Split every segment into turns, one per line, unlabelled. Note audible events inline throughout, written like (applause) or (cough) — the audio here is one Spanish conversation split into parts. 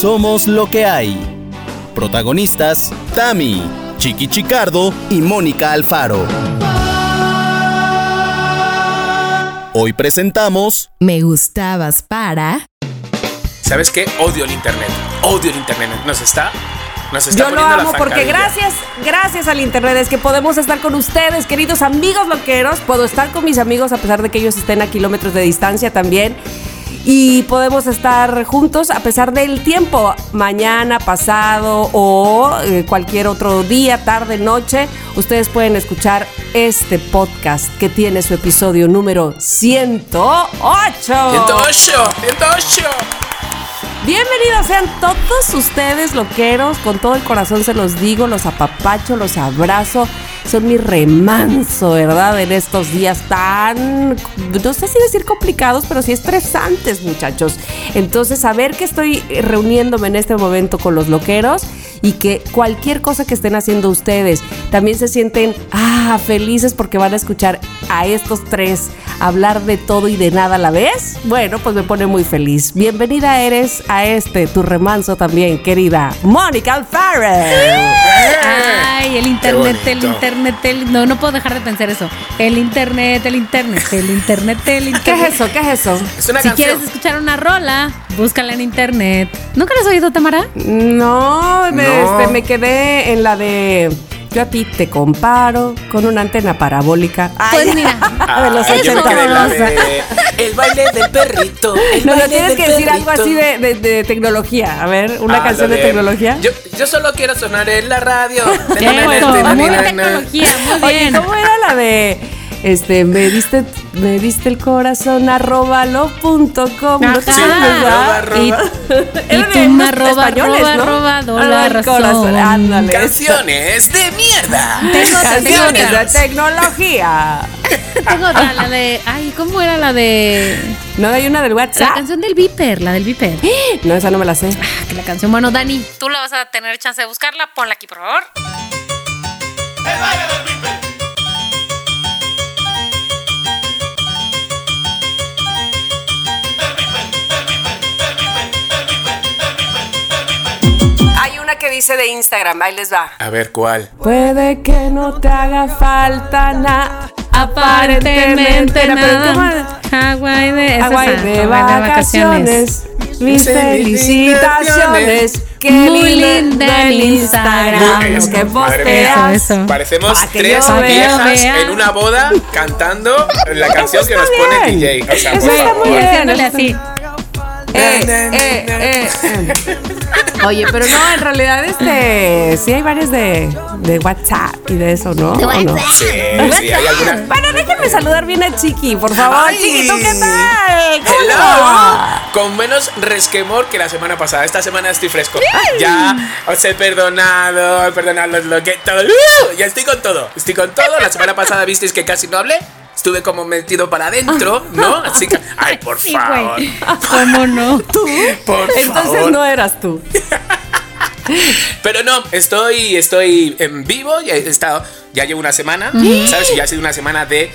Somos lo que hay. Protagonistas, Tami, Chiqui Chicardo y Mónica Alfaro. Hoy presentamos
Me gustabas para...
¿Sabes qué? Odio el internet. Odio el internet. Nos está. Nos está
Yo lo amo porque gracias, gracias al internet es que podemos estar con ustedes, queridos amigos loqueros. Puedo estar con mis amigos a pesar de que ellos estén a kilómetros de distancia también. Y podemos estar juntos a pesar del tiempo, mañana, pasado o eh, cualquier otro día, tarde, noche. Ustedes pueden escuchar este podcast que tiene su episodio número 108.
108, 108.
Bienvenidos sean todos ustedes, loqueros. Con todo el corazón se los digo, los apapacho, los abrazo. Son mi remanso, ¿verdad? En estos días tan, no sé si decir complicados, pero sí estresantes, muchachos. Entonces, saber que estoy reuniéndome en este momento con los loqueros y que cualquier cosa que estén haciendo ustedes también se sienten ah, felices porque van a escuchar a estos tres hablar de todo y de nada a la vez. Bueno, pues me pone muy feliz. Bienvenida eres a este tu remanso también, querida Mónica Alfaro.
Ay, el internet, el
bonito.
Internet, el... No, no puedo dejar de pensar eso. El internet, el internet, el internet, el (laughs)
¿Qué
internet.
es eso? ¿Qué es eso?
Es una
Si
canción.
quieres escuchar una rola, búscala en internet. ¿Nunca la has oído, Tamara?
No, me,
No.
este, me quedé en la de yo a ti te comparo con una antena parabólica.
Pues mira, (laughs)
de los
Ay, yo me
80.
quedé en la de El baile del perrito. el
No, no tienes
del
que decir algo así de, de- de tecnología. A ver, una
Ah,
canción de, tecnología.
Yo, yo solo quiero sonar en la radio. (laughs)
eso, muy tecnología, muy
Oye,
bien.
¿cómo era la de este me diste me diste el corazón arroba lo punto com? ¿No acuerdas, verdad?
arroba,
Y, (laughs) y tú me arroba, arroba,
¿no?
arroba,
corazón,
razón.
ándale.
Canciones de mierda.
Tengo
Canciones de tecnología. (laughs)
Tengo otra, la de... Ay, ¿cómo era la de...?
No hay una del
La
WhatsApp.
canción del Viper, la del Viper. (gasps)
No, esa no me la sé.
Ah, que la canción. Bueno, Dani, tú la vas a tener chance de buscarla. Ponla aquí, por favor.
Hay una que dice de Instagram, ahí les va.
A ver, ¿cuál?
Puede que no te haga falta nada.
Aparentemente nada. Hawái de, es esa,
de vacaciones. Mis felicitaciones. Qué
Muy linda
el
Instagram.
Eso,
Que
madre
posteas.
mía.
Eso, eso.
Parecemos
Pa' que
tres viejas
vea.
en una boda cantando la canción que nos pone
bien.
DJ. O sea,
Eso
por
está
favor.
muy bien.
Haciéndole así.
Eh, eh, eh, eh. Oye, pero no, en realidad este sí hay varios de, de WhatsApp y de eso, ¿no? ¿O no?
Sí, sí, hay alguna.
Bueno, déjenme saludar bien a Chiqui, por favor.
Ay.
Chiqui, ¿tú qué tal? ¿Cómo
Hello. Con menos resquemor que la semana pasada. Esta semana estoy fresco. Ya os he perdonado, he perdonado lo que todo. ¡Uh! Ya estoy con todo. Estoy con todo. La semana pasada visteis que casi no hablé. Estuve como metido para adentro, ¿no? Así que. (laughs) Ay, por
Sí,
favor. (laughs)
¿Cómo no?
Por
Entonces
favor.
no eras tú. (laughs)
Pero no, estoy, estoy en vivo, ya he estado, ya llevo una semana, ¿sabes? Y ya ha sido una semana de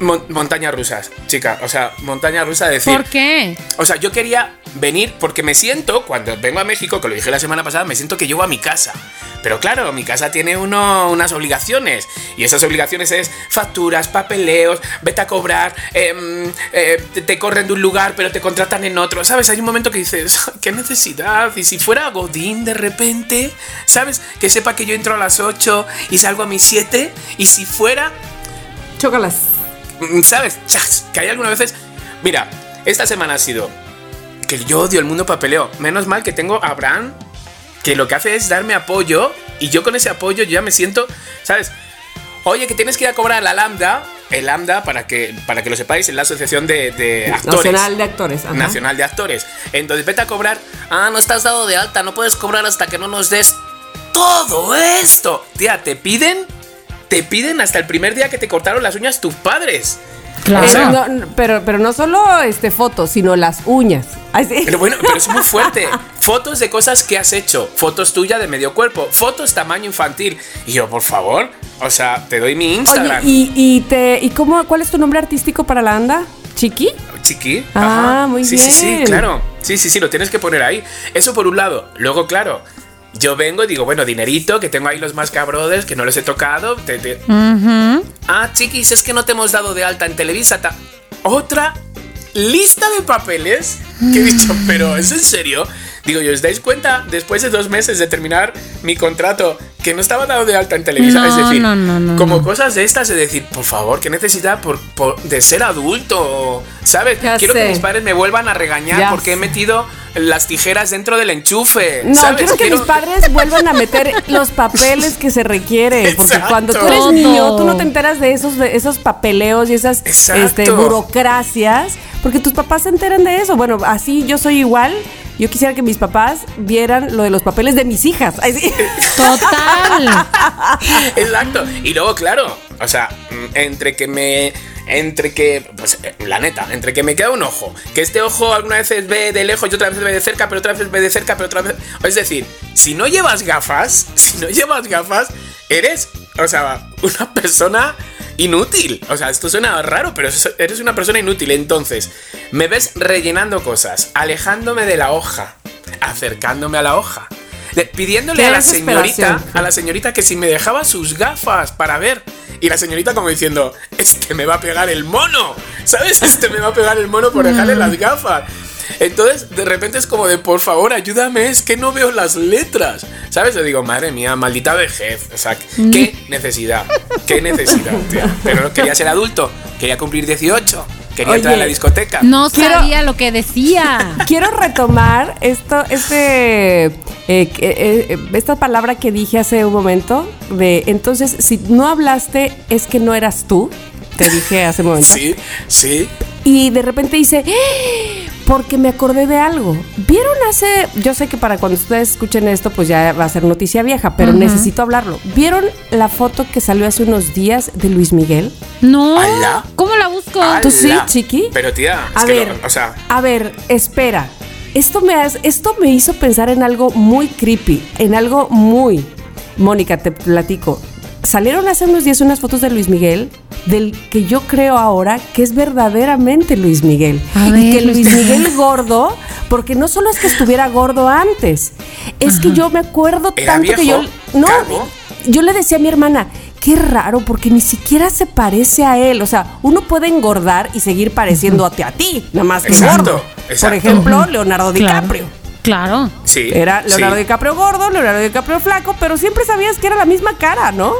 mon- montañas rusas, chica. O sea, montaña rusa de decir.
¿Por qué?
O sea, yo quería venir porque me siento, cuando vengo a México, que lo dije la semana pasada, me siento que llego a mi casa. Pero claro, mi casa tiene uno, unas obligaciones. Y esas obligaciones es facturas, papeleos, vete a cobrar, em, eh, te, te corren de un lugar pero te contratan en otro. ¿Sabes? Hay un momento que dices, (laughs) ¿qué necesidad? Y si fuera Godín de repente, ¿sabes? Que sepa que yo entro a las 8 y salgo a mis 7. Y si fuera
Chócalas.
Mm, ¿Sabes? Chas, Que hay algunas veces. Mira, esta semana ha sido que yo odio el mundo papeleo. Menos mal que tengo a Abraham, que lo que hace es darme apoyo. Y yo con ese apoyo yo ya me siento, ¿sabes? Oye, que tienes que ir a cobrar a la Lambda. El Lambda, para que, para que lo sepáis, es la asociación de, de actores.
Nacional de actores. ajá.
Nacional de Actores. Entonces vete a cobrar. Ah, no estás dado de alta, no puedes cobrar hasta que no nos des todo esto. Tía, te piden, te piden hasta el primer día que te cortaron las uñas tus padres.
Claro.
O sea,
No, no, pero, pero no solo este, fotos, sino las uñas. Ay, sí.
Pero bueno, pero es muy (laughs) fuerte. Fotos de cosas que has hecho. Fotos tuyas de medio cuerpo. Fotos tamaño infantil. Y yo, por favor, o sea, te doy mi
Oye,
Instagram.
¿y, y, te, ¿y cómo, cuál es tu nombre artístico para la anda? ¿Chiqui?
Chiqui.
Ah,
ajá.
muy
sí, Sí, sí,
bien.
claro. Sí, sí, sí, lo tienes que poner ahí. Eso por un lado. Luego, claro, yo vengo y digo, bueno, dinerito, que tengo ahí los más cabrones, que no los he tocado. te- te- Ah, chiquis, es que no te hemos dado de alta en Televisa. ta- Otra lista de papeles. Que he dicho, pero ¿es en serio? Digo, ¿y os dais cuenta después de dos meses de terminar mi contrato que no estaba dado de alta en Televisa?
No,
es decir,
no, no, no,
como
no.
cosas de estas, es decir, por favor, ¿qué necesidad por, por- de ser adulto? ¿Sabes?
Ya
quiero que
sé.
mis padres me vuelvan a regañar
Ya
porque he
sé.
metido las tijeras dentro del enchufe.
No,
¿sabes?
quiero que mis padres vuelvan a meter los papeles que se requieren. Porque
Exacto.
cuando tú eres niño, tú no te enteras de esos, de esos papeleos y esas este, burocracias. Porque tus papás se enteran de eso. Bueno, así yo soy igual. Yo quisiera que mis papás vieran lo de los papeles de mis hijas. Ay, sí.
Total. (laughs)
Exacto. Y luego, claro, o sea, mm, entre que me. Entre que, pues eh, la neta, entre que me queda un ojo, que este ojo alguna vez ve de lejos y otra vez ve de cerca, pero otra vez ve de cerca, pero otra vez. Es decir, si no llevas gafas, (laughs) si no llevas gafas, eres, o sea, una persona inútil. O sea, esto suena raro, pero es- eres una persona inútil. Entonces, me ves rellenando cosas, alejándome de la hoja, acercándome a la hoja, pidiéndole a la señorita, a la señorita que si me dejaba sus gafas para ver. Y la señorita como diciendo, este me va a pegar el mono. ¿Sabes? (laughs) Este me va a pegar el mono por dejarle las gafas. Entonces, de repente es como de, por favor, ayúdame, es que no veo las letras. ¿Sabes? Yo digo, madre mía, maldita vejez. O sea, qué necesidad, qué (laughs) necesidad. Pero no quería ser adulto, quería cumplir 18, quería entrar a la discoteca.
No
Quiero-
sabía lo que decía. (laughs)
Quiero retomar esto, este, eh, eh, esta palabra que dije hace un momento de entonces si no hablaste es que no eras tú. Te dije hace un momento.
Sí, sí.
Y de repente dice, "¡Ah! porque me acordé de algo. ¿Vieron hace, yo sé que para cuando ustedes escuchen esto, pues ya va a ser noticia vieja, pero necesito hablarlo. ¿Vieron la foto que salió hace unos días de Luis Miguel?
No.
Ala.
¿Cómo la busco?
Ala.
¿Tú sí, chiqui?
Pero tía, es
A
que
ver,
lo- o sea,
a ver, espera. Esto me, has- esto me hizo pensar en algo muy creepy, en algo muy... Mónica, te platico. Salieron hace unos días unas fotos de Luis Miguel, del que yo creo ahora que es verdaderamente Luis Miguel.
A
y
ver,
que
Luis
Miguel gordo, porque no solo es que estuviera gordo antes, es que yo me acuerdo
¿Era
tanto que yo... No,
¿Calvo?
yo le decía a mi hermana, qué raro, porque ni siquiera se parece a él. O sea, uno puede engordar y seguir pareciéndote a ti, nada más que
Exacto,
gordo. Por
exacto.
ejemplo, Leonardo
Claro.
DiCaprio.
Claro.
sí.
Era Leonardo
sí.
DiCaprio gordo, Leonardo DiCaprio flaco, pero siempre sabías que era la misma cara, ¿no?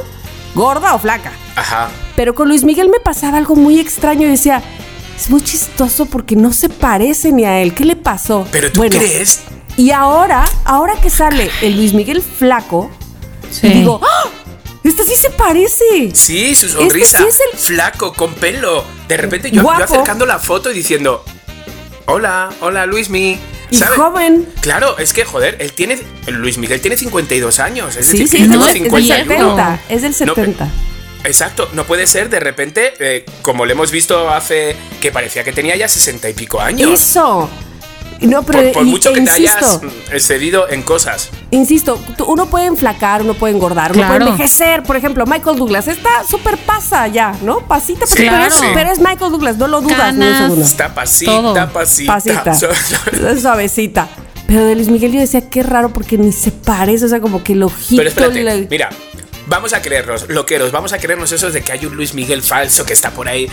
Gorda o flaca.
Ajá.
Pero con Luis Miguel me pasaba algo muy extraño y decía, es muy chistoso porque no se parece ni a él. ¿Qué le pasó?
Pero tú
Bueno,
crees
Y ahora, ahora que sale el Luis Miguel flaco,
Sí.
digo, ¡Ah! Este sí se parece.
Sí, su sonrisa.
Este sí es el-
Flaco, con pelo. De repente yo, yo acercando la foto y diciendo: Hola, hola, Luismi.
Y
¿Sabes?
joven.
Claro, es que, joder, él tiene. Luis Miguel tiene 52 años. Es
Sí,
decir,
sí,
que yo
no,
tengo
es, es del
51.
70. Es del
No, pe-
70.
Exacto, no puede ser de repente, eh, como lo hemos visto hace. que parecía que tenía ya 60 y pico años.
Eso. No, pero
por, por
y-
mucho que te
insisto,
hayas mm, excedido en cosas.
insisto, uno puede enflacar, uno puede engordar, uno
Claro.
puede envejecer. Por ejemplo, Michael Douglas está súper pasa ya, ¿no? Pasita,
Sí,
pero,
claro.
es, pero es Michael Douglas, no lo dudas ni un segundo.
Está pasita,
Todo.
pasita.
Pasita. (laughs) (laughs) Suavecita. Pero de Luis Miguel yo decía, qué raro porque ni se parece, o sea, como que el ojito.
Pero espérate,
la-
mira, vamos a creernos, loqueros, vamos a creernos eso de que hay un Luis Miguel falso que está por ahí.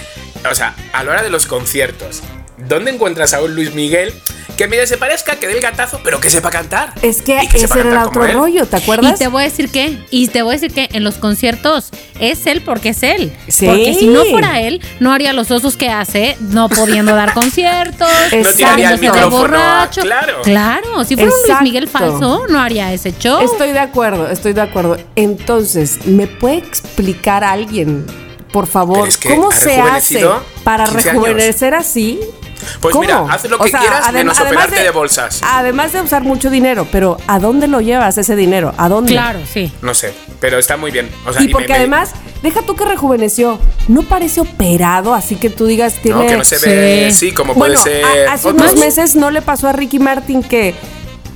O sea, a la hora de los conciertos, ¿dónde encuentras a un Luis Miguel que medio se parezca, que dé el gatazo, pero que sepa cantar?
Es que
Y sepa
ese era el otro rollo, ¿te
Y
acuerdas?
te voy a decir que, y te voy a decir que en los conciertos es él porque es él.
Sí.
Porque si no fuera él, no haría los osos que hace, no pudiendo dar (laughs) conciertos,
No
de borracho.
claro.
Claro, si fuera un Luis. Miguel falso, no haría ese show.
Estoy de acuerdo, estoy de acuerdo. Entonces, ¿me puede explicar alguien, por favor,
Pero es que
cómo se hace para
15 años.
rejuvenecer así?
Pues
¿Cómo?
mira, haz lo que quieras
adem-
menos
además
operarte de bolsas.
Además de usar mucho dinero, pero ¿a dónde lo llevas ese dinero? ¿A dónde?
Claro, sí.
No sé, pero está muy bien. O sea,
Y porque
me-
además, deja tú que rejuveneció, no parece operado, así que tú digas tiene.
No, que no se ve,
Sí.
sí, como
bueno,
puede ser.
hace
otros.
unos meses no le pasó a Ricky Martin que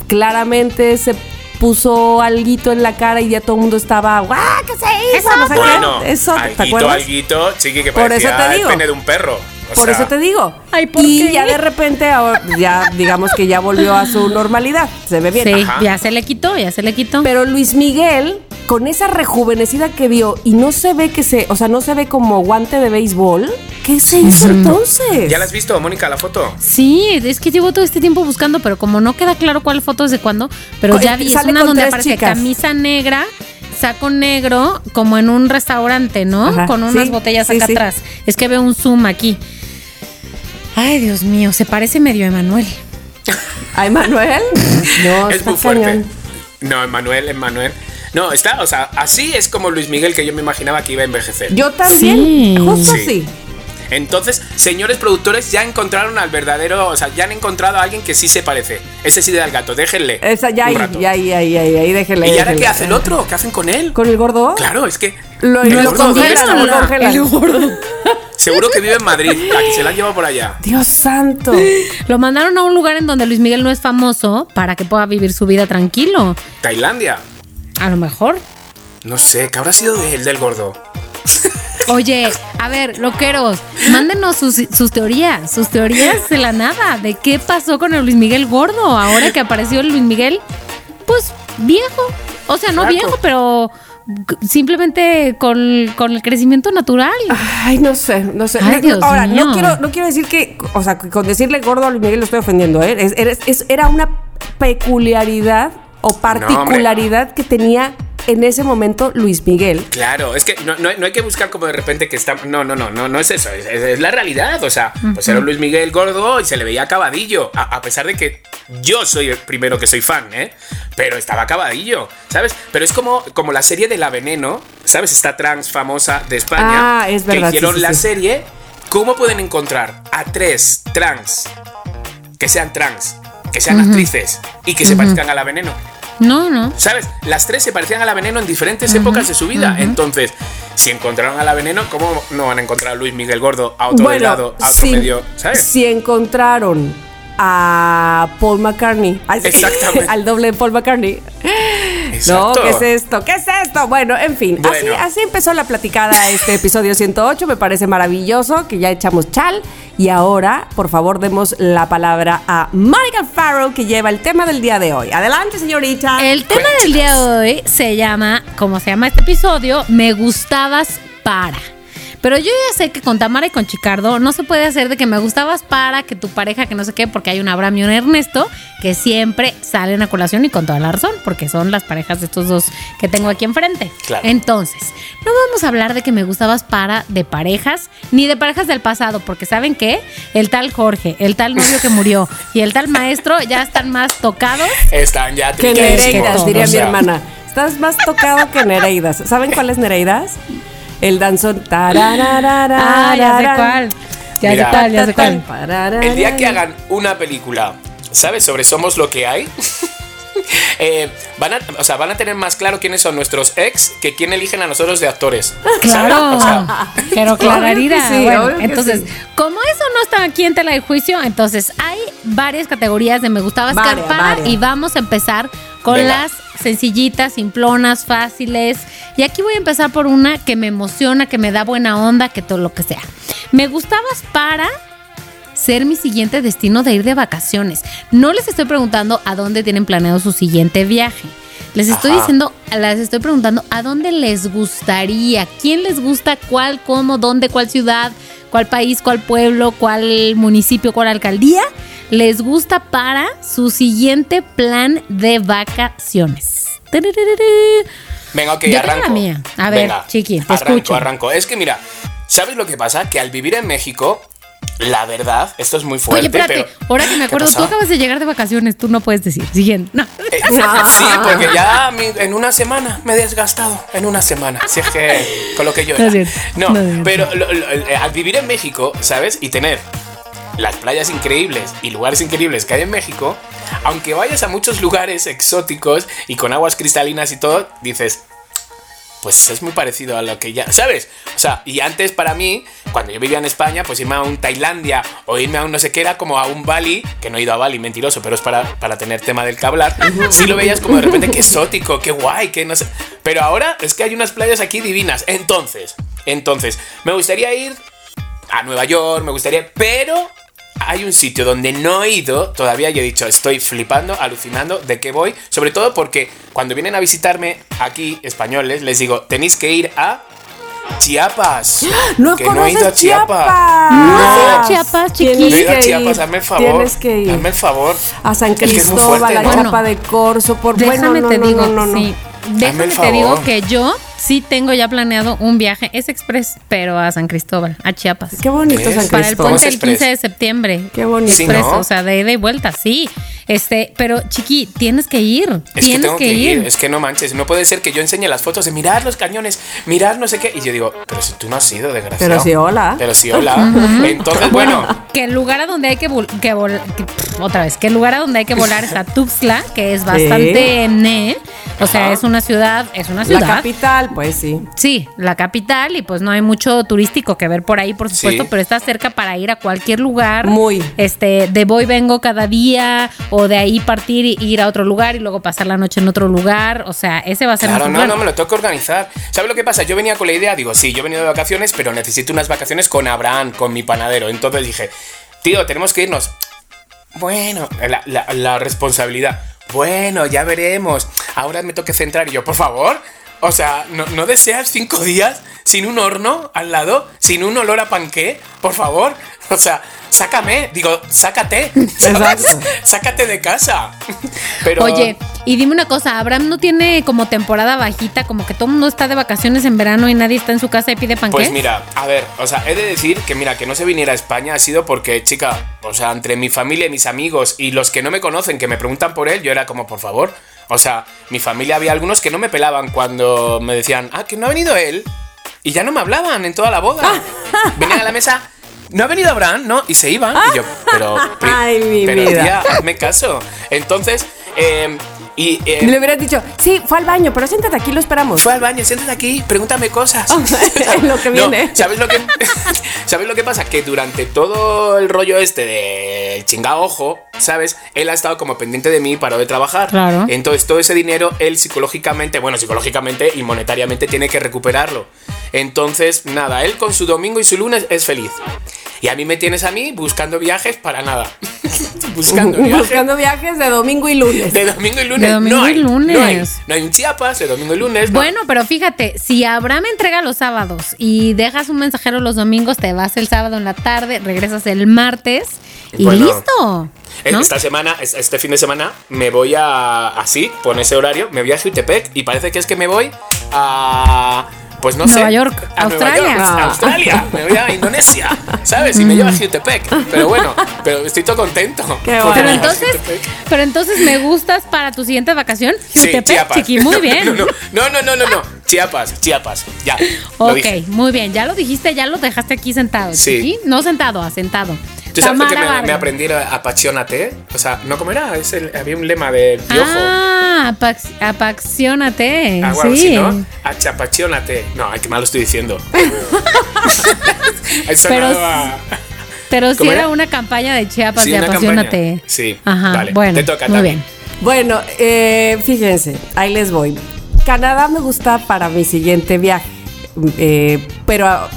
claramente se puso alguito en la cara y ya todo el mundo estaba, ¡guau! ¿Qué se hizo? No sé qué.
Bueno,
Eso, ¿te
alguito,
acuerdas?
alguito, chiqui, que
Por eso te
el
digo.
pene de un perro. O
Por
sea,
eso te digo.
Ay, ¿por
y
qué?
ya de repente, ahora, ya digamos que ya volvió a su normalidad. Se ve bien.
Sí,
Ajá.
ya se le quitó, ya se le quitó.
Pero Luis Miguel, con esa rejuvenecida que vio y no se ve que se, o sea, no se ve como guante de béisbol, ¿qué se hizo entonces?
¿Ya la has visto, Mónica, la foto?
Sí, es que llevo todo este tiempo buscando, pero como no queda claro cuál foto es de cuándo, pero
Co-
ya vi, es
sale
una donde aparece
chicas.
camisa negra, saco negro, como en un restaurante, ¿no?
Ajá,
Con unas
sí,
botellas acá
sí.
atrás. Es que veo un zoom aquí. Ay, Dios mío, se parece medio a Emanuel.
¿Ay, Manuel? (laughs) No,
es
está
muy fuerte.
cañón.
No, Emanuel, Emanuel. No, está, o sea, así es como Luis Miguel que yo me imaginaba que iba a envejecer.
Yo también,
Sí.
justo
Sí.
así.
Entonces, señores productores, ya encontraron al verdadero, o sea, ya han encontrado a alguien que sí se parece. Ese sí del gato, déjenle.
Esa, ya ahí, ya ahí, ahí, ahí, ahí, déjele.
¿Y ahora qué hace el otro? ¿Qué hacen con él?
¿Con el gordo?
Claro, es que.
Lo,
el
lo
gordo, ¿dónde
congelan,
está
lo
ahora?
congelan.
Seguro que vive en Madrid, aquí se la han llevado por allá.
Dios santo.
Lo mandaron a un lugar en donde Luis Miguel no es famoso para que pueda vivir su vida tranquilo.
Tailandia.
A lo mejor.
No sé, ¿qué habrá sido de él del gordo?
Oye, a ver, loqueros, mándenos sus, sus teorías, sus teorías de la nada, de qué pasó con el Luis Miguel gordo, ahora que apareció el Luis Miguel, pues viejo. O sea, no
Flaco.
viejo, pero simplemente con, con el crecimiento natural.
Ay, no sé, no sé.
Ay,
No,
Dios
Ahora,
mío.
no quiero, no quiero decir que, o sea, con decirle gordo a Luis Miguel lo estoy ofendiendo, ¿eh? Es- eres- es- era una peculiaridad o particularidad que tenía en ese momento Luis Miguel.
Claro, es que no, no- no hay que buscar como de repente que está. No, no, no, no, no es eso, es, la realidad. O sea, pues era un Luis Miguel gordo y se le veía acabadillo. A, a pesar de que yo soy el primero que soy fan, ¿eh? Pero estaba acabadillo, ¿sabes? Pero es como, como la serie de La Veneno, ¿sabes? Esta trans famosa de España.
Ah, es verdad,
Que hicieron
sí, sí,
la
sí.
serie. ¿Cómo pueden encontrar a tres trans que sean trans, que sean actrices y que se parezcan a La Veneno?
No, no.
¿Sabes? Las tres se parecían a la veneno en diferentes épocas de su vida. Entonces, si encontraron a la veneno, ¿cómo no van a encontrar a Luis Miguel Gordo a otro lado, a otro
si,
medio? ¿Sabes?
si encontraron a Paul McCartney,
Exactamente. (laughs)
al doble de Paul McCartney.
Exacto.
No, ¿qué es esto? ¿Qué es esto? Bueno, en fin,
Bueno.
Así, así empezó la platicada este episodio 108. Me parece maravilloso que ya echamos chal. Y ahora, por favor, demos la palabra a Monica Farrow, que lleva el tema del día de hoy. Adelante, señorita.
El tema del día de hoy se llama, como se llama este episodio, Me gustabas para. Pero yo ya sé que con Tamara y con Chicardo no se puede hacer de que me gustabas para que tu pareja, que no sé qué, porque hay un Abraham y un Ernesto que siempre salen a colación y con toda la razón, porque son las parejas de estos dos que tengo aquí enfrente.
Claro.
Entonces, no vamos a hablar de que me gustabas para de parejas, ni de parejas del pasado, porque ¿saben qué? El tal Jorge, el tal novio que murió y el tal maestro ya están más tocados
Están ya
que Nereidas,
o
diría mi hermana. Estás más tocado que Nereidas. ¿Saben cuál es Nereidas? El danzón.
Ah, ya sé cuál. Ya
Mira.
sé cuál, ya sé cuál.
El día que hagan una película, ¿sabes? Sobre Somos lo que hay. (laughs) eh, van, a, o sea, van a tener más claro quiénes son nuestros ex que quién eligen a nosotros de actores.
Claro,
O sea,
pero (laughs) clararira.
Sí,
bueno, entonces,
sí.
como eso no está aquí en tela de juicio, entonces hay varias categorías de me gustaba escarpar y vamos a empezar con
Venga.
las sencillitas, simplonas, fáciles. Y aquí voy a empezar por una que me emociona, que me da buena onda, que todo lo que sea. Me gustabas para ser mi siguiente destino de ir de vacaciones. No les estoy preguntando a dónde tienen planeado su siguiente viaje. Les estoy
Ajá.
diciendo, les estoy preguntando a dónde les gustaría, quién les gusta, cuál, cómo, dónde, cuál ciudad, cuál país, cuál pueblo, cuál municipio, cuál alcaldía les gusta para su siguiente plan de vacaciones.
Venga, ok,
Yo
arranco.
la mía. A ver,
Venga,
chiqui, te
arranco,
escucho.
arranco. Es que mira, ¿sabes lo que pasa? Que al vivir en México, la verdad, esto es muy fuerte,
Oye, espérate,
pero...
ahora que me
¿Qué
acuerdo, tú acabas de llegar de vacaciones, tú no puedes decir. Siguiente. No.
Eh, sí, (laughs) porque ya mi- en una semana me he desgastado. En una semana. Si es que con lo que yo
No
era. No,
no cierto.
pero lo- lo- eh, al vivir en México, ¿sabes? Y tener las playas increíbles y lugares increíbles que hay en México, aunque vayas a muchos lugares exóticos y con aguas cristalinas y todo, dices, pues es muy parecido a lo que ya, ¿sabes? O sea, y antes para mí, cuando yo vivía en España, pues irme a un Tailandia o irme a un no sé qué era como a un Bali, que no he ido a Bali, mentiroso, pero es para, para tener tema del que hablar. Sí lo veías como de repente, qué exótico, qué guay, qué no sé. Pero ahora es que hay unas playas aquí divinas. Entonces, entonces, me gustaría ir a Nueva York, me gustaría, pero hay un sitio donde no he ido todavía. Yo he dicho, estoy flipando, alucinando de qué voy. Sobre todo porque cuando vienen a visitarme aquí, españoles, les digo, tenéis que ir a Chiapas.
No
que no he ido a Chiapas.
Chiapas.
No has ido a
No.
Chiapas,
Tienes
No he
chiquis.
ido a
que
Chiapas,
ir.
hazme el favor.
Tienes que ir.
Hazme el favor.
A San
Es que es muy
Cristóbal,
fuerte,
a
¿no?
Chapa de Corzo, por
Déjame
bueno, no,
te
no,
digo,
no, no, no.
sí. Déjame
el
te digo
favor.
que yo sí tengo ya planeado un viaje, es express, pero a San Cristóbal, a Chiapas.
Qué bonito. San
Para el
¿Cómo
Cristóbal.
puente el
express?
15 de septiembre.
Qué bonito.
Sí,
Express,
¿no?
o sea, de ida y vuelta, sí. Este, pero chiqui, tienes que ir.
Es que
tienes
tengo
que,
que
ir.
ir. Es que no manches. No puede ser que yo enseñe las fotos de mirar los cañones, mirar no sé qué. Y yo digo, pero si tú no has ido, desgraciado.
Pero sí, hola.
Pero sí, hola. Entonces, bueno.
Que el lugar a donde hay que, vol- que vol- que- pff, otra vez, que el lugar a donde hay que volar es a (laughs) Tuxtla, que es bastante ne, o sea,
Ajá.
es una ciudad, es una
La
ciudad.
capital, pues sí.
Sí, la capital y pues no hay mucho turístico que ver por ahí, por supuesto,
Sí.
pero está cerca para ir a cualquier lugar.
Muy.
Este, de voy vengo cada día o de ahí partir y ir a otro lugar y luego pasar la noche en otro lugar, o sea, ese va a ser
Claro, no,
plan.
no, me lo tengo que organizar. ¿Sabes lo que pasa? Yo venía con la idea, digo, sí, yo he venido de vacaciones, pero necesito unas vacaciones con Abraham, con mi panadero. Entonces dije, tío, tenemos que irnos. Bueno, la, la- la responsabilidad. Bueno, ya veremos. Ahora me toca centrar. Y yo, por favor. O sea, ¿no, no deseas cinco días sin un horno al lado? ¿Sin un olor a panqué? Por favor. O sea, sácame. Digo, sácate. (laughs) Sácate de casa. Pero,
Oye, y dime una cosa, Abraham no tiene como temporada bajita, como que todo el mundo está de vacaciones en verano y nadie está en su casa y pide panqués.
Pues mira, a ver, o sea, he de decir que mira, que no se viniera a España ha sido porque, chica, o sea, entre mi familia y mis amigos y los que no me conocen, que me preguntan por él, yo era como, por favor. O sea, mi familia había algunos que no me pelaban cuando me decían, ah, que no ha venido él. Y ya no me hablaban en toda la boda. (laughs) Venían a la mesa, no ha venido Abraham, ¿no? Y se iban. Y yo, pero, (laughs)
Ay, mi
pero
vida.
tía, hazme caso. Entonces, eh, y... eh,
le hubieras dicho, sí, fue al baño, pero siéntate aquí, lo esperamos.
fue al baño, siéntate aquí, pregúntame cosas. (laughs)
En lo que
No,
viene.
¿sabes, lo que, (laughs) ¿Sabes lo que pasa? Que durante todo el rollo este del chingao ojo, ¿sabes? Él ha estado como pendiente de mí, paró de trabajar.
Claro.
Entonces todo ese dinero, él psicológicamente, bueno, psicológicamente y monetariamente tiene que recuperarlo. Entonces, nada, él con su domingo y su lunes es feliz. Y a mí me tienes a mí buscando viajes para nada. (laughs) buscando (laughs) viajes.
Buscando viajes de domingo y lunes.
De domingo y lunes.
De domingo
no
y
hay,
lunes.
No hay, no hay un Chiapas de domingo y lunes. no.
Bueno, pero fíjate, si Abraham entrega los sábados y dejas un mensajero los domingos, te vas el sábado en la tarde, regresas el martes y
Bueno.
listo. ¿no?
Esta semana, es- este fin de semana, me voy a. Así, con ese horario, me voy a Jutepec y parece que es que me voy a. Pues no
Nueva
sé.
York,
a Nueva
Australia.
York,
Ah.
a Australia. Me voy a Indonesia. ¿Sabes? Y me lleva a Jutepec. Pero bueno, pero estoy todo contento.
Qué bueno.
Pero entonces, pero entonces me gustas para tu siguiente vacación.
Sí,
Jutepec,
Chiapas.
chiqui, muy bien. (laughs)
No, no, no, no, no, no. Chiapas, Chiapas. Ya. lo
Ok,
dije.
muy bien. Ya lo dijiste, ya lo dejaste aquí sentado.
Sí.
chiqui. No sentado, asentado.
¿Tú sabes que me, me aprendí? Apasionate. O sea, ¿no cómo era? Es el- había un lema de piojo.
Ah, apax- apaxiónate.
Algo algo
sí.
así, ¿no? Achapasionate. No, ay, qué mal lo estoy diciendo. (laughs)
Pero
va-
Pero si
¿Cómo
era
era?
una campaña de Chiapas
Sí,
de apasionate.
Sí,
Ajá.
vale,
Bueno,
te toca,
muy bien.
Bueno, eh, fíjense, ahí les voy. Canadá me gusta para mi siguiente viaje, eh, pero ah,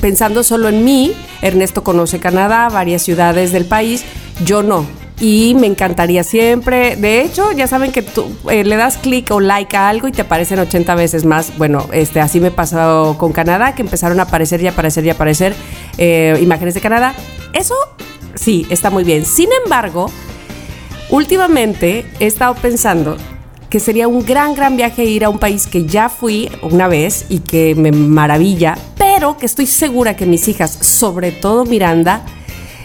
pensando solo en mí, Ernesto conoce Canadá, varias ciudades del país, yo no. Y me encantaría siempre. De hecho, ya saben que tú eh, le das clic o like a algo y te aparecen 80 veces más. Bueno, este, así me pasó con Canadá, que empezaron a aparecer y aparecer y aparecer eh, imágenes de Canadá. Eso sí, está muy bien. Sin embargo, Últimamente he estado pensando que sería un gran, gran viaje ir a un país que ya fui una vez y que me maravilla, pero que estoy segura que mis hijas, sobre todo Miranda,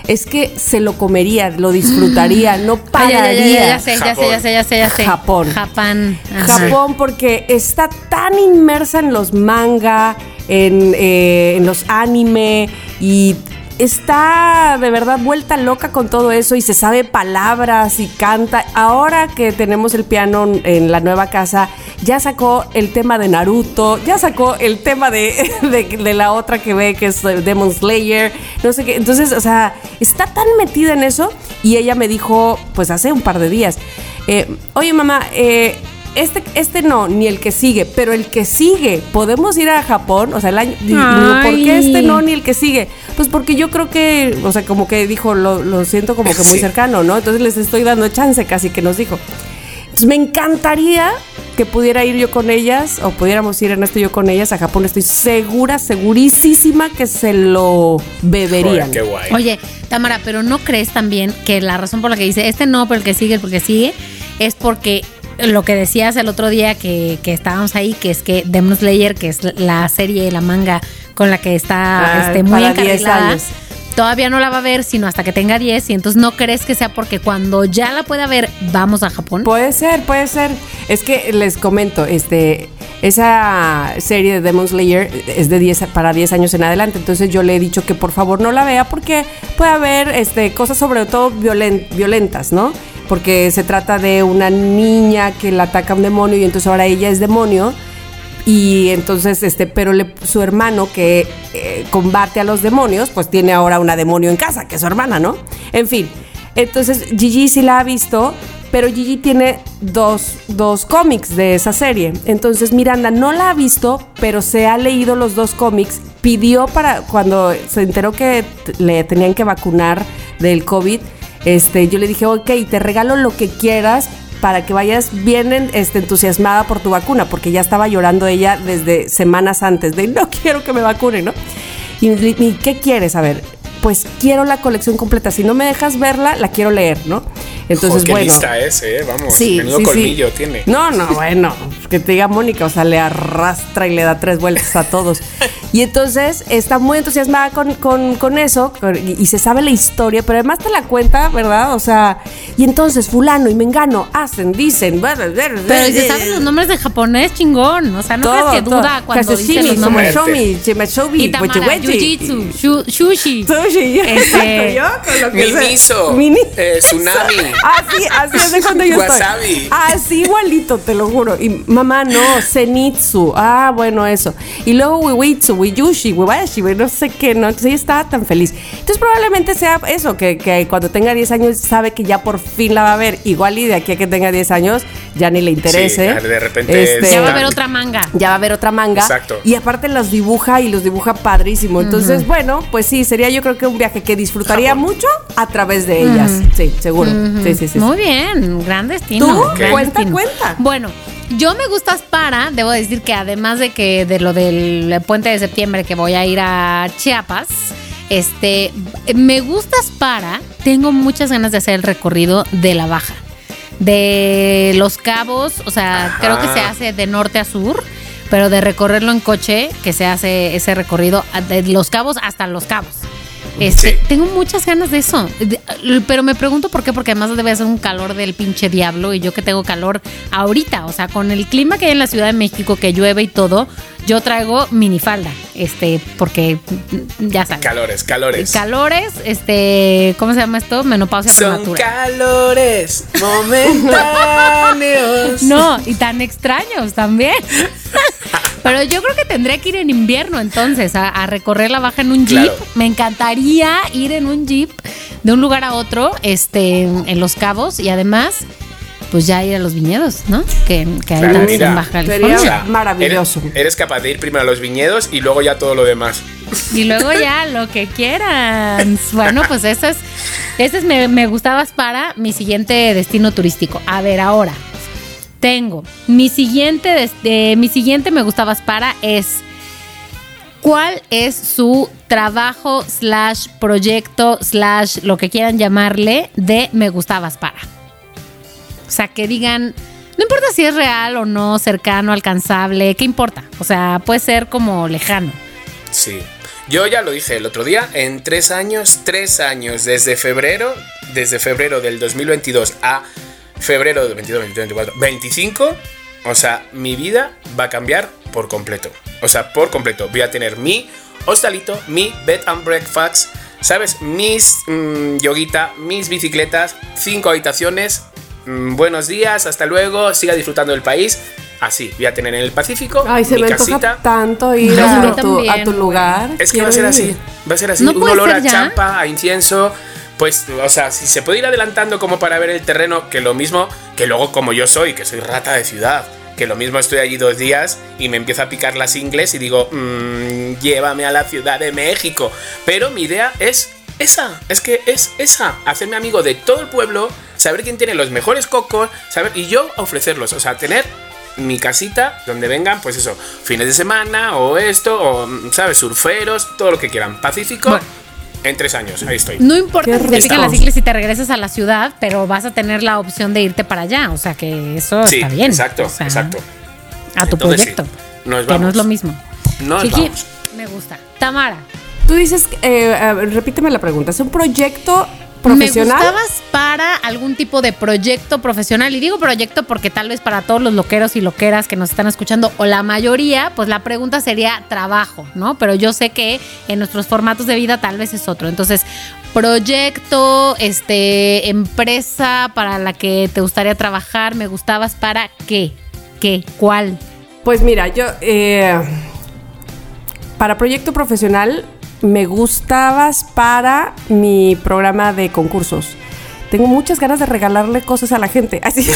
es que se lo comería, lo disfrutaría, no (laughs)
Ay, ya,
pararía.
ya, ya sé, ya sé, ya sé, ya sé, ya sé.
Japón.
Japón. ajá.
Japón porque está tan inmersa en los manga, en, eh, en los anime y está de verdad vuelta loca con todo eso y se sabe palabras y canta. Ahora que tenemos el piano en la nueva casa, ya sacó el tema de Naruto, ya sacó el tema de, (laughs) de, la otra que ve que es Demon Slayer, no sé qué. Entonces, o sea, está tan metida en eso y ella me dijo, pues hace un par de días, eh, oye mamá, eh, este, este no, ni el que sigue, pero el que sigue, podemos ir a Japón, o sea, el año, ¿por qué este no, ni el que sigue? Pues porque yo creo que, o sea, como que dijo, lo, lo siento como que muy
Sí.
cercano, ¿no? Entonces les estoy dando chance casi que nos dijo. Entonces me encantaría que pudiera ir yo con ellas, o pudiéramos ir en esto yo con ellas a Japón. Estoy segura, segurísima que se lo beberían.
Joder, qué guay.
Oye, Tamara, pero ¿no crees también que la razón por la que dice este no, pero el que sigue, el que sigue, es porque lo que decías el otro día que, que estábamos ahí, que es que Demon Slayer, que es la serie, la manga con la que está
Ah,
este, muy
para 10
encarrilada, todavía no la va a ver, sino hasta que tenga 10, y entonces no crees que sea porque cuando ya la pueda ver, vamos a Japón.
Puede ser, puede ser. Es que les comento, este, esa serie de Demon Slayer es de 10 para 10 años en adelante. Entonces yo le he dicho que por favor no la vea porque puede haber este, cosas sobre todo violen- violentas, ¿no? Porque se trata de una niña que la ataca un demonio y entonces ahora ella es demonio. Y entonces, este, pero su hermano que eh, combate a los demonios, pues tiene ahora una demonio en casa, que es su hermana, ¿no? En fin, entonces Gigi sí la ha visto, pero Gigi tiene dos, dos cómics de esa serie. Entonces Miranda no la ha visto, pero se ha leído los dos cómics. Pidió para, cuando se enteró que le tenían que vacunar del COVID, este, yo le dije, ok, te regalo lo que quieras para que vayas bien en- este, entusiasmada por tu vacuna, porque ya estaba llorando ella desde semanas antes de no (laughs) quiero que me vacunen, ¿no? Y, y ¿qué quieres? A ver, pues quiero la colección completa. Si no me dejas verla, la quiero leer, ¿no? Entonces,
Joder, qué
bueno.
lista es, eh, vamos.
Sí,
menudo
sí, sí.
colmillo tiene.
No, no, bueno, que te diga Mónica, o sea, le arrastra y le da tres vueltas a todos. (laughs) Y entonces está muy entusiasmada con, con- con eso con- y, y se sabe la historia, pero además te la cuenta, ¿verdad? O sea, y entonces fulano y mengano hacen, dicen, bla, bla, bla, bla,
Pero si
bla,
sabes los nombres de japonés, chingón. O sea, no crees que duda cuando dice los nombres.
Sumoshimi, Shimashobi,
Y Tamara,
Wechi (laughs)
Sushi. Este-
Yo con lo que
Mi
sé.
miso,
Mini-
eh, tsunami. (laughs)
Así, así es de cuando yo
Wasabi.
estoy. Así igualito, te lo juro. Y mamá, no, Zenitsu. Ah, bueno, eso. Y luego Wiwitsu, Wiyushi, Wibashi, no sé qué, ¿no? Entonces ella estaba tan feliz. Entonces probablemente sea eso, que, que cuando tenga 10 años sabe que ya por fin la va a ver. Igual y de aquí a que tenga 10 años ya ni le interese.
Sí, de repente
Este,
Ya va a haber otra manga.
ya va a haber otra manga.
Exacto.
Y aparte los dibuja y los dibuja padrísimo. Entonces, bueno, pues sí, sería yo creo que un viaje que disfrutaría
Japón.
mucho a través de ellas. Sí, seguro. Sí, sí, sí. sí.
Muy bien, gran destino.
¿Tú?
gran
Cuenta,
destino.
cuenta.
Bueno, yo me gustas para, debo decir que además de que de lo del puente de septiembre que voy a ir a Chiapas, este, me gustas para, tengo muchas ganas de hacer el recorrido de la baja. De Los Cabos, o sea,
Ajá.
creo que se hace de norte a sur, pero de recorrerlo en coche, que se hace ese recorrido de Los Cabos hasta Los Cabos. Este,
Sí.
Tengo muchas ganas de eso. De- pero me pregunto por qué, porque además debe ser un calor del pinche diablo y yo que tengo calor ahorita, o sea, con el clima que hay en la Ciudad de México, que llueve y todo, yo traigo minifalda, este, porque ya sabes.
Calores, calores.
Calores, este, ¿cómo se llama esto? Menopausia
Son
prematura.
calores momentáneos. (laughs)
No, y tan extraños también. (laughs) Pero yo creo que tendría que ir en invierno entonces a, a recorrer la baja en un jeep.
Claro.
Me encantaría ir en un jeep de un lugar a otro, este, en Los Cabos y además, pues ya ir a los viñedos, ¿no? Que, que hay
Claro,
tantos
mira.
en Baja
Sería-
California.
Sea,
Maravilloso.
Eres, eres capaz de ir primero a los viñedos y luego ya todo lo demás.
Y luego ya (laughs) lo que quieran. Bueno, pues eso es, ese es me, me gustabas para mi siguiente destino turístico. A ver, ahora tengo mi siguiente, eh, mi siguiente me gustabas para es cuál es su trabajo slash proyecto slash lo que quieran llamarle de me gustabas para. O sea, que digan, no importa si es real o no, cercano, alcanzable, ¿qué importa? O sea, puede ser como lejano.
Sí. Yo ya lo dije el otro día, en tres años, tres años, desde febrero, desde febrero del 2022 a febrero del 22, 23, 24, 25, o sea, mi vida va a cambiar por completo. O sea, por completo. Voy a tener mi hostalito, mi bed and breakfast, ¿sabes? Mis mm, yoguita, mis bicicletas, cinco habitaciones. Mm, buenos días, hasta luego, siga disfrutando del país. Así, voy a tener en el Pacífico
Ay, se
mi
me
casita.
antoja tanto ir
a
tu,
también,
a tu
güey.
lugar.
Es que va a ser así. Va a ser así.
¿No
Un olor a
ya?
champa, a incienso. Pues, o sea, si se puede ir adelantando como para ver el terreno, que lo mismo, que luego como yo soy, que soy rata de ciudad, que lo mismo estoy allí dos días y me empiezo a picar las ingles y digo, "Mm, llévame a la Ciudad de México. Pero mi idea es esa, es que es esa, hacerme amigo de todo el pueblo, saber quién tiene los mejores cocos, saber y yo ofrecerlos, o sea, tener mi casita donde vengan, pues eso, fines de semana o esto, o, ¿sabes? Surferos, todo lo que quieran. Pacífico,
Bueno.
en tres años, ahí estoy.
No importa si te pican las ingles y te regresas a la ciudad, pero vas a tener la opción de irte para allá. O sea que eso
Sí,
está bien.
exacto,
O sea,
exacto.
A tu
Entonces,
proyecto.
sí, nos
que no
vamos.
es lo mismo.
Nos
Chiqui,
vamos.
me gusta. Tamara.
Tú dices, eh, repíteme la pregunta, ¿es un proyecto profesional?
Me gustabas para algún tipo de proyecto profesional. Y digo proyecto porque tal vez para todos los loqueros y loqueras que nos están escuchando, o la mayoría, pues la pregunta sería trabajo, ¿no? Pero yo sé que en nuestros formatos de vida tal vez es otro. Entonces, proyecto, este, empresa para la que te gustaría trabajar, me gustabas para qué? ¿Qué? ¿Cuál?
Pues mira, yo eh, para proyecto profesional me gustabas para mi programa de concursos. Tengo muchas ganas de regalarle cosas a la gente. (laughs) Así.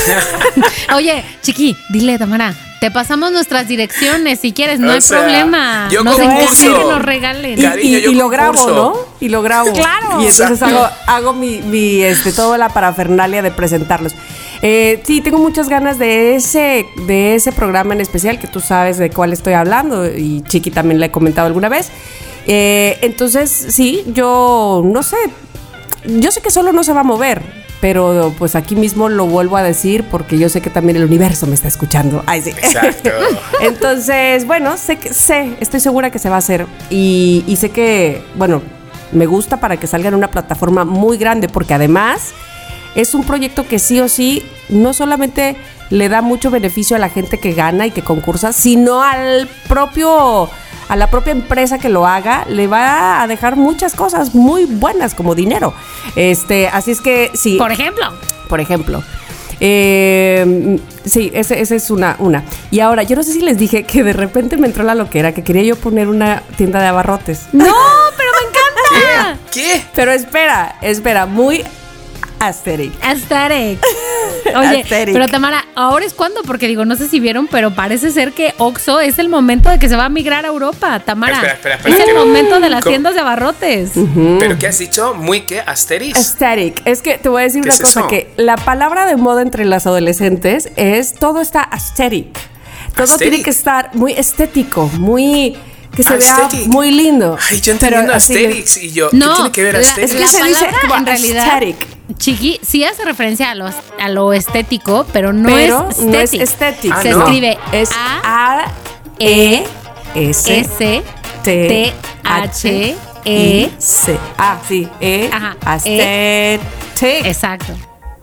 (laughs)
Oye, Chiqui, dile, Tamara, te pasamos nuestras direcciones si quieres, no
O
hay
sea,
problema.
yo
nos
concurso.
que nos regalen.
y,
Cariño,
y-
yo
y lo grabo. ¿no? Y lo grabo.
Claro.
Y entonces
Exacto.
hago, hago mi, mi, este, toda la parafernalia de presentarlos. Eh, sí, tengo muchas ganas de ese, de ese programa en especial, que tú sabes de cuál estoy hablando, y Chiqui también le he comentado alguna vez. Eh, entonces, sí, yo no sé, yo sé que solo no se va a mover, pero pues aquí mismo lo vuelvo a decir porque yo sé que también el universo me está escuchando. Ay, sí.
Exacto. (laughs)
Entonces, bueno, sé que sé, estoy segura que se va a hacer y, y sé que, bueno, me gusta para que salga en una plataforma muy grande porque además es un proyecto que sí o sí no solamente le da mucho beneficio a la gente que gana y que concursa, sino al propio a la propia empresa que lo haga le va a dejar muchas cosas muy buenas como dinero. Este, así es que sí,
Por ejemplo.
por ejemplo. Eh, sí, esa ese es una, una. Y ahora, yo no sé si les dije que de repente me entró la loquera, que quería yo poner una tienda de abarrotes.
No, (laughs) pero me encanta.
¿Qué?
Pero espera, espera, muy aesthetic.
Aesthetic. (laughs) Oye, pero Tamara, ahora es cuando, porque digo, no sé si vieron, pero parece ser que Oxo es el momento de que se va a migrar a Europa, Tamara.
Espera, espera, espera,
es el momento de las
¿Cómo?
tiendas de abarrotes.
¿Pero qué has dicho? ¿Muy qué? ¿Asteris?
Aesthetic. Es que te voy a decir
¿Qué
una
es
cosa,
eso?
que la palabra de moda entre las adolescentes es todo está aesthetic. Todo tiene que estar muy estético, muy... que se
Aesthetic.
vea muy lindo.
Ay, yo
Pero
entendiendo
así-
Asterix y yo,
No,
¿qué tiene que ver
la-
Asterix?
Es que
la
se dice
palabra,
como
en realidad,
aesthetic.
Chiqui, sí hace referencia a lo, a lo estético, pero no
pero
es
no es
estético.
estético.
Ah,
Se
no.
escribe
Es
A,
A E S
S,
T
T, H, E.
C. Ah, sí, E
Ajá,
aesthetic.
Exacto.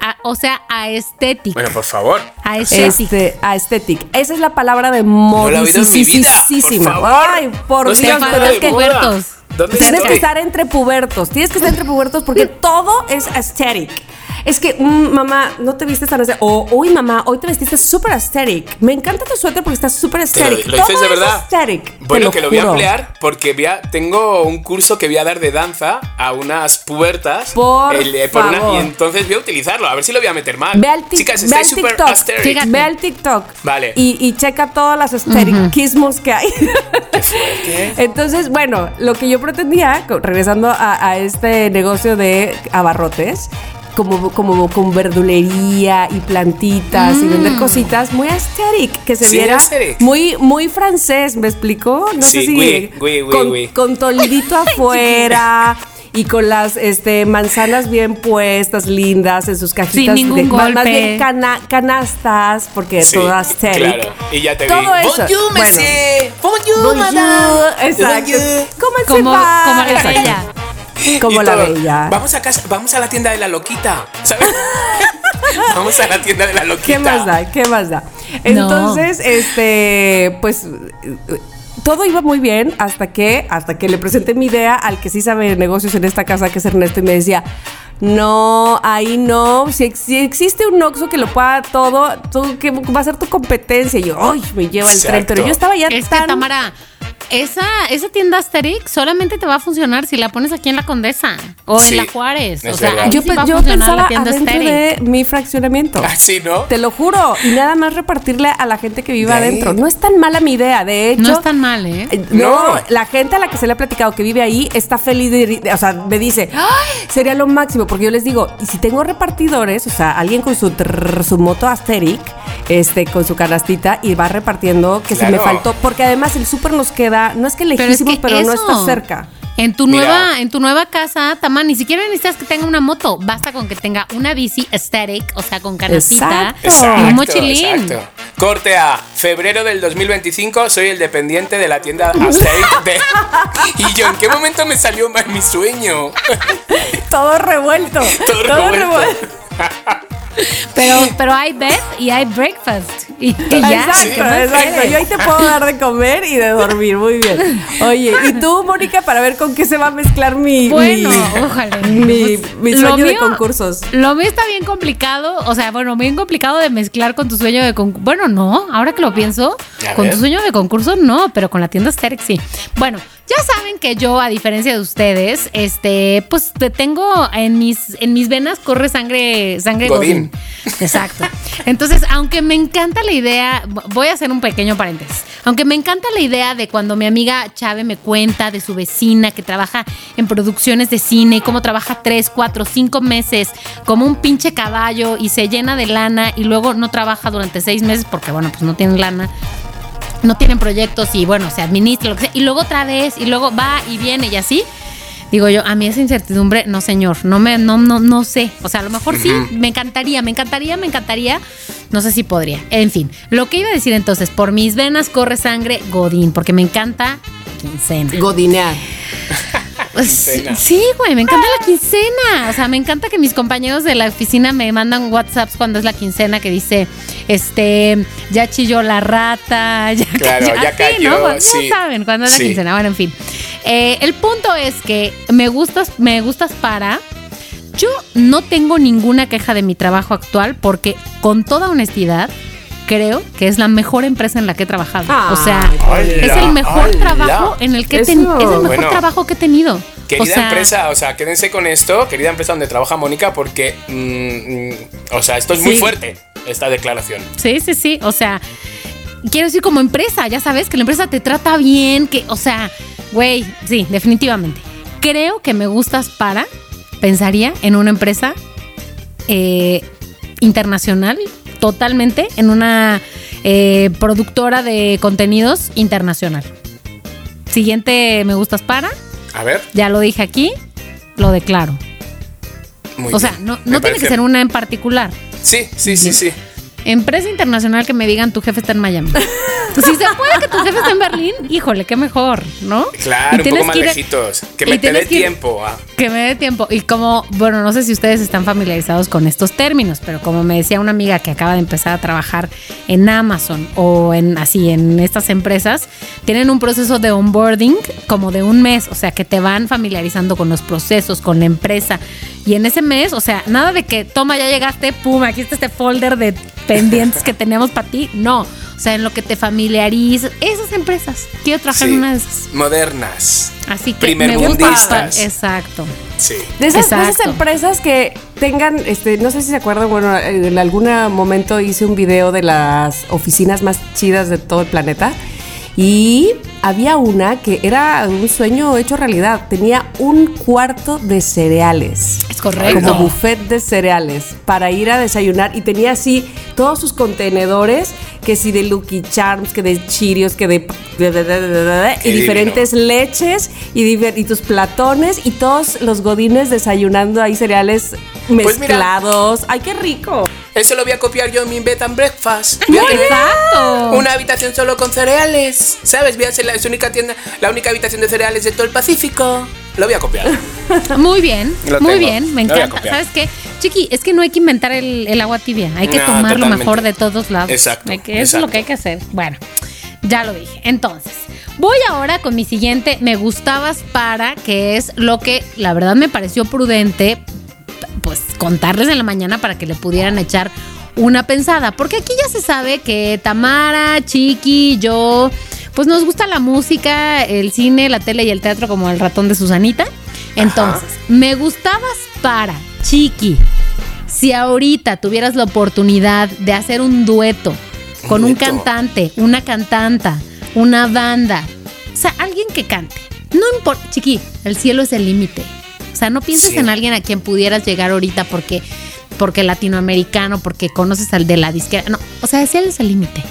A- o sea, aesthetic.
Bueno, por favor.
Aesthetic.
Este, aesthetic. Esa es la palabra de modisísima. Ay, por
No
Dios, pero es que
pubertos.
¿Dónde
Tienes
estoy?
que estar entre pubertos. Tienes que estar entre pubertos porque todo es aesthetic. Es que, mm, mamá, no te vistes tan. O, uy, mamá, hoy te vestiste súper aesthetic. Me encanta tu suéter porque estás súper
lo,
aesthetic.
lo dices
Todo
de
es
verdad.
aesthetic.
Bueno, que lo voy a emplear porque voy a- tengo un curso que voy a dar de danza a unas pubertas.
Por
una-
favor.
y entonces voy a utilizarlo, a ver si lo voy a meter mal.
Ve al,
Chicas,
ve al
súper
TikTok.
aesthetic.
Ve al TikTok.
Vale.
Y, y checa todos los aestheticismos que hay.
Qué fuerte.
Entonces, bueno, lo que yo pretendía, regresando a, a este negocio de abarrotes, como, como con verdulería y plantitas y vender cositas, muy aesthetic, que se
Sí,
viera
aesthetic.
muy, muy francés, ¿me explicó? No sé si
oui, oui, oui,
con,
oui.
con toldito (laughs) afuera. Y con las este, manzanas bien puestas, lindas, en sus cajitas.
Sin ningún
de- más- bien cana- canastas, porque
Sí,
todo aesthetic.
claro. Y ya te vi.
Todo eso.
Bonjour,
Bueno.
Como la bella.
Vamos a casa, vamos a la tienda de la loquita, ¿sabes? (laughs) vamos a la tienda de la loquita.
¿Qué más da? ¿Qué más da? Entonces, este, pues todo iba muy bien hasta que hasta que le presenté mi idea al que sí sabe negocios en esta casa, que es Ernesto, y me decía, no, ahí no, si, ex- si existe un Oxxo que lo pueda todo, tú, que va a ser tu competencia. Y yo, ay, me lleva el tren, pero yo estaba ya
Es que
tan...
Tamara, esa, esa tienda Asterix solamente te va a funcionar si la pones aquí en la Condesa o
Sí,
en la Juárez. O sea,
Yo,
sí
pe- yo pensaba
la tienda
adentro
Asterix.
de mi fraccionamiento.
Ah, sí, ¿no?
Te lo juro. Y nada más repartirle a la gente que vive adentro. No es tan mala mi idea, de hecho.
No es tan mal, ¿eh?
Eh, No,
No.
la gente a la que se le ha platicado que vive ahí está feliz de, de- o sea, me dice, "Ay, sería lo máximo, porque yo les digo, y si tengo repartidores, o sea, alguien con su, trrr, su moto Asteric, este, con su canastita y va repartiendo que se me
Claro.
faltó, porque además el súper nos queda, no es que
Pero es
lejísimos,
que
pero, no está cerca.
En tu
Mira.
nueva, en tu nueva casa, Tama, ni siquiera necesitas que tenga una moto. Basta con que tenga una bici aesthetic, o sea, con canastita
Exacto.
y un mochilín.
exacto. Corte a febrero del 2025, soy el dependiente de la tienda Asterix de... (laughs) Y yo, ¿en qué momento me salió mal mi sueño?
Todo revuelto. (laughs)
Todo
todo
revuelto.
revuelto. (laughs)
Pero, (laughs) pero hay bed y hay breakfast. Y, y ya.
Exacto,
¿qué más
exacto. Yo ahí te puedo dar de comer y de dormir, muy bien. Oye, ¿y tú, Mónica, para ver con qué se va a mezclar mi,
Bueno, (laughs)
mi,
ojalá.
mi,
Pues,
sueño de concursos?
Lo mío está bien complicado, o sea, bueno, bien complicado de mezclar con tu sueño de concurso. Bueno, no, ahora que lo pienso, con tu sueño de concurso no, pero con la tienda Asterix sí. Bueno, ya saben que yo, a diferencia de ustedes, este, pues te tengo en mis, en mis venas corre sangre, sangre
Godín. (laughs)
Exacto. Entonces, aunque me encanta la idea, voy a hacer un pequeño paréntesis. Aunque me encanta la idea de cuando mi amiga Chávez me cuenta de su vecina que trabaja en producciones de cine y cómo trabaja tres, cuatro, cinco meses como un pinche caballo y se llena de lana y luego no trabaja durante seis meses porque, bueno, pues no tienen lana no tienen proyectos y bueno, se administra lo que sea, y luego otra vez, y luego va y viene y así. Digo yo, a mí esa incertidumbre, no señor, no me, no, no, no sé. O sea, a lo mejor sí, me encantaría, me encantaría, me encantaría. No sé si podría. En fin, lo que iba a decir entonces, por mis venas corre sangre Godín, porque me encanta quincena.
Godinear.
Pues,
Quincena.
sí, güey, me encanta la quincena. O sea, me encanta que mis compañeros de la oficina me mandan WhatsApps cuando es la quincena que dice, este, ya chilló la rata, (laughs) ya
Claro,
cayó.
ya
Así,
cayó,
¿no?
Sí.
saben cuando es la
Sí.
quincena. Bueno, en fin. Eh, el punto es que me gustas, me gustas para. Yo no tengo ninguna queja de mi trabajo actual porque, con toda honestidad, creo que es la mejor empresa en la que he trabajado. o sea, es el mejor
hola.
trabajo en el que he tenido. Es el mejor
Bueno.
trabajo que he tenido.
Querida
o sea,
empresa, o sea, quédense con esto, querida empresa donde trabaja Mónica, porque, mm, mm, o sea, esto es muy
Sí.
fuerte, esta declaración.
Sí, sí, sí. O sea, quiero decir como empresa, ya sabes, que la empresa te trata bien, que, o sea, güey, sí, definitivamente. Creo que me gustas para, pensaría en una empresa eh, internacional, totalmente, en una eh, productora de contenidos internacional. Siguiente me gustas para,
A ver,
ya lo dije aquí, lo declaro.
muy
O sea, no, tiene que ser una en particular.
Sí, sí, sí, sí.
Empresa internacional que me digan tu jefe está en Miami. si se puede que tu jefe esté en Berlín, híjole, qué mejor, ¿no?
Claro,
Y
un poco más
que ir-
lejitos. Que me te dé tiempo. ah.
Que me dé tiempo. Y como, bueno, no sé si ustedes están familiarizados con estos términos, pero como me decía una amiga que acaba de empezar a trabajar en Amazon o en así, en estas empresas, tienen un proceso de onboarding como de un mes, o sea, que te van familiarizando con los procesos, con la empresa. Y en ese mes, o sea, nada de que toma, ya llegaste, pum, aquí está este folder de pendientes que tenemos para ti. No. O sea, en lo que te familiarizas, esas empresas. Quiero trabajar
Sí.
en una de esas.
Modernas.
Así que me gusta. Exacto.
Sí.
De esas, de esas empresas que tengan, este, no sé si se acuerdan, bueno, en algún momento hice un video de las oficinas más chidas de todo el planeta y había una que era un sueño hecho realidad. Tenía un cuarto de cereales.
Es correcto.
Como buffet de cereales para ir a desayunar y tenía así todos sus contenedores, que si de Lucky Charms, que de Cheerios, que de, de- de- de- de- de- de-
Qué
y diferentes leches y, y tus platones y todos los godines desayunando ahí cereales
Pues mira.
mezclados. ¡Ay, qué rico!
Eso lo voy a copiar yo en mi bed and breakfast. Voy a tener
Exacto.
Una habitación solo con cereales. ¿Sabes? Voy a ser la, única tienda, la única habitación de cereales de todo el Pacífico. Lo voy a copiar. (laughs)
Muy bien,
Lo
muy
tengo.
bien, me encanta. ¿Sabes qué? Chiqui, es que no hay que inventar el, el agua tibia, hay que
No,
tomar lo mejor de todos lados.
Exacto,
eso es lo que hay que hacer. Bueno, ya lo dije. Entonces, voy ahora con mi siguiente me gustabas para, que es lo que la verdad me pareció prudente, pues contarles en la mañana para que le pudieran echar una pensada. Porque aquí ya se sabe que Tamara, Chiqui, yo, pues nos gusta la música, el cine, la tele y el teatro como el ratón de Susanita. Entonces, me gustabas para, Chiqui, si ahorita tuvieras la oportunidad de hacer un dueto con un
dueto.
cantante, una cantanta, una banda, o sea, alguien que cante. No importa, Chiqui, el cielo es el límite. O sea, no pienses
Sí.
en alguien a quien pudieras llegar ahorita porque porque latinoamericano, porque conoces al de la disquera. No, o sea, el cielo es el límite.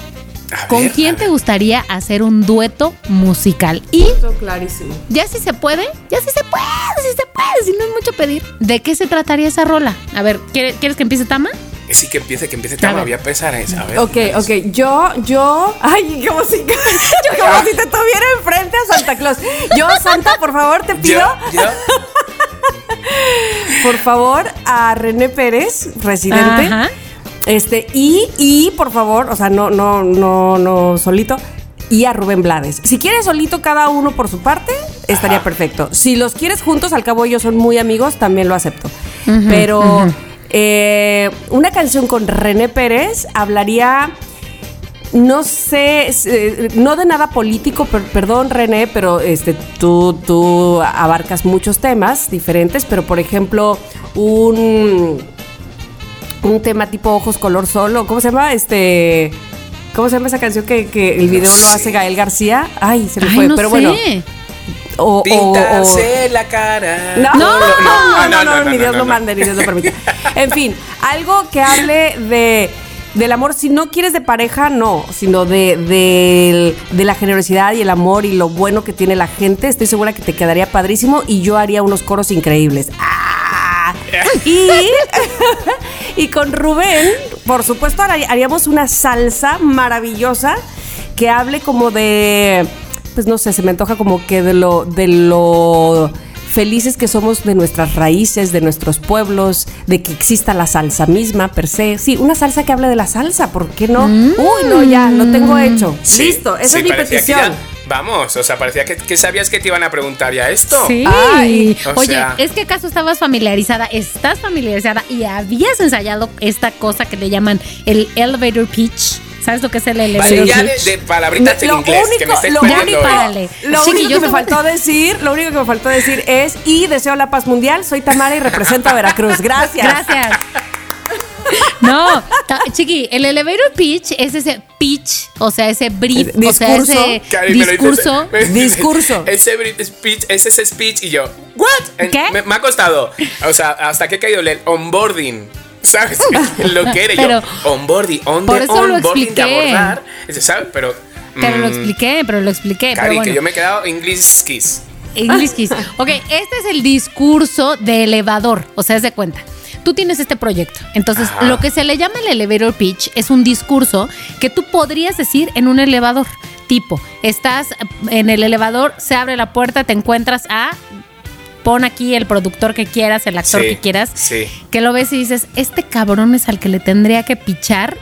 A
¿Con
ver,
quién te gustaría hacer un dueto musical? Y
clarísimo.
ya si se puede, ya si se puede, si se puede, si no es mucho pedir. ¿De qué se trataría esa rola? A ver, ¿quiere- ¿quieres que empiece Tama?
Sí, que empiece, que empiece. Tama, voy a pensar en eso. A ver.
Ok, ok, yo, yo, ay, como (laughs) si, como si te tuviera enfrente a Santa Claus. Yo, Santa, por favor, te pido,
Yo, yo. (laughs)
por favor, a René Pérez, residente.
Ajá.
Este, y, y por favor, o sea, no, no, no, no solito. Y a Rubén Blades. Si quieres solito cada uno por su parte, estaría
Ajá.
perfecto. Si los quieres juntos, al cabo ellos son muy amigos, también lo acepto. Pero eh, una canción con René Pérez hablaría, no sé, eh, no de nada político, per- perdón René, pero este, tú, tú abarcas muchos temas diferentes, pero por ejemplo, un un tema tipo ojos color solo. ¿Cómo se llama? Este. ¿Cómo se llama esa canción que, que el video lo
sé.
hace Gael García? Ay, se me
Ay,
fue.
no
pero
sé.
bueno. O, o- o-
la cara.
no, no, no, no,
no,
ni Dios
no,
lo
no.
mande, ni Dios lo permite. (laughs) En fin, algo que hable de del amor, si no quieres de pareja, no, sino de, de, de la generosidad y el amor y lo bueno que tiene la gente, estoy segura que te quedaría padrísimo y yo haría unos coros increíbles. ¡Ah! (laughs) Y, (laughs) y con Rubén, por supuesto, har- haríamos una salsa maravillosa que hable como de, pues no sé, se me antoja como que de lo, de lo felices que somos de nuestras raíces, de nuestros pueblos, de que exista la salsa misma per se. Sí, una salsa que hable de la salsa, ¿por qué no? Uy, no, ya, lo tengo hecho.
Sí,
Listo, esa
sí,
es mi petición.
Vamos, o sea, parecía que, que sabías que te iban a preguntar ya esto.
Sí.
Ay,
o
Oye,
sea-
es que acaso estabas familiarizada, estás familiarizada y habías ensayado esta cosa que le llaman el elevator pitch. ¿Sabes lo que es el elevator
Vale, ya de,
pitch?
de palabritas en
lo
inglés que me
único,
estáis
lo único,
hoy.
lo
Chiqui,
único que me faltó decir, lo único que me faltó decir es y deseo la paz mundial. Soy Tamara y represento a Veracruz. Gracias.
Gracias. No, chiqui, el elevator pitch es ese pitch, o sea, ese brief, o sea,
Discurso.
ese
me dices-
discurso. (laughs)
me dices,
Discurso.
Ese brief speech, ese es speech y yo, ¿what?
¿Qué?
Me, me ha costado. O sea, hasta que he caído el onboarding. ¿Sabes? (laughs) lo que era
Pero-
yo. Onboarding, on
Por
the
eso lo
onboarding de abordar. ese, ¿Sabes? Pero.
Pero lo
mm,
expliqué, pero lo expliqué.
Cari,
pero bueno.
que yo me he quedado English kiss.
English Kiss. Ok, este es el discurso de elevador, o sea, es de cuenta. Tú tienes este proyecto. Entonces,
Ajá.
lo que se le llama el elevator pitch es un discurso que tú podrías decir en un elevador. Tipo, estás en el elevador, se abre la puerta, te encuentras a. Pon aquí el productor que quieras, el actor
Sí,
que quieras.
sí.
Que lo ves y dices, este cabrón es al que le tendría que pichar.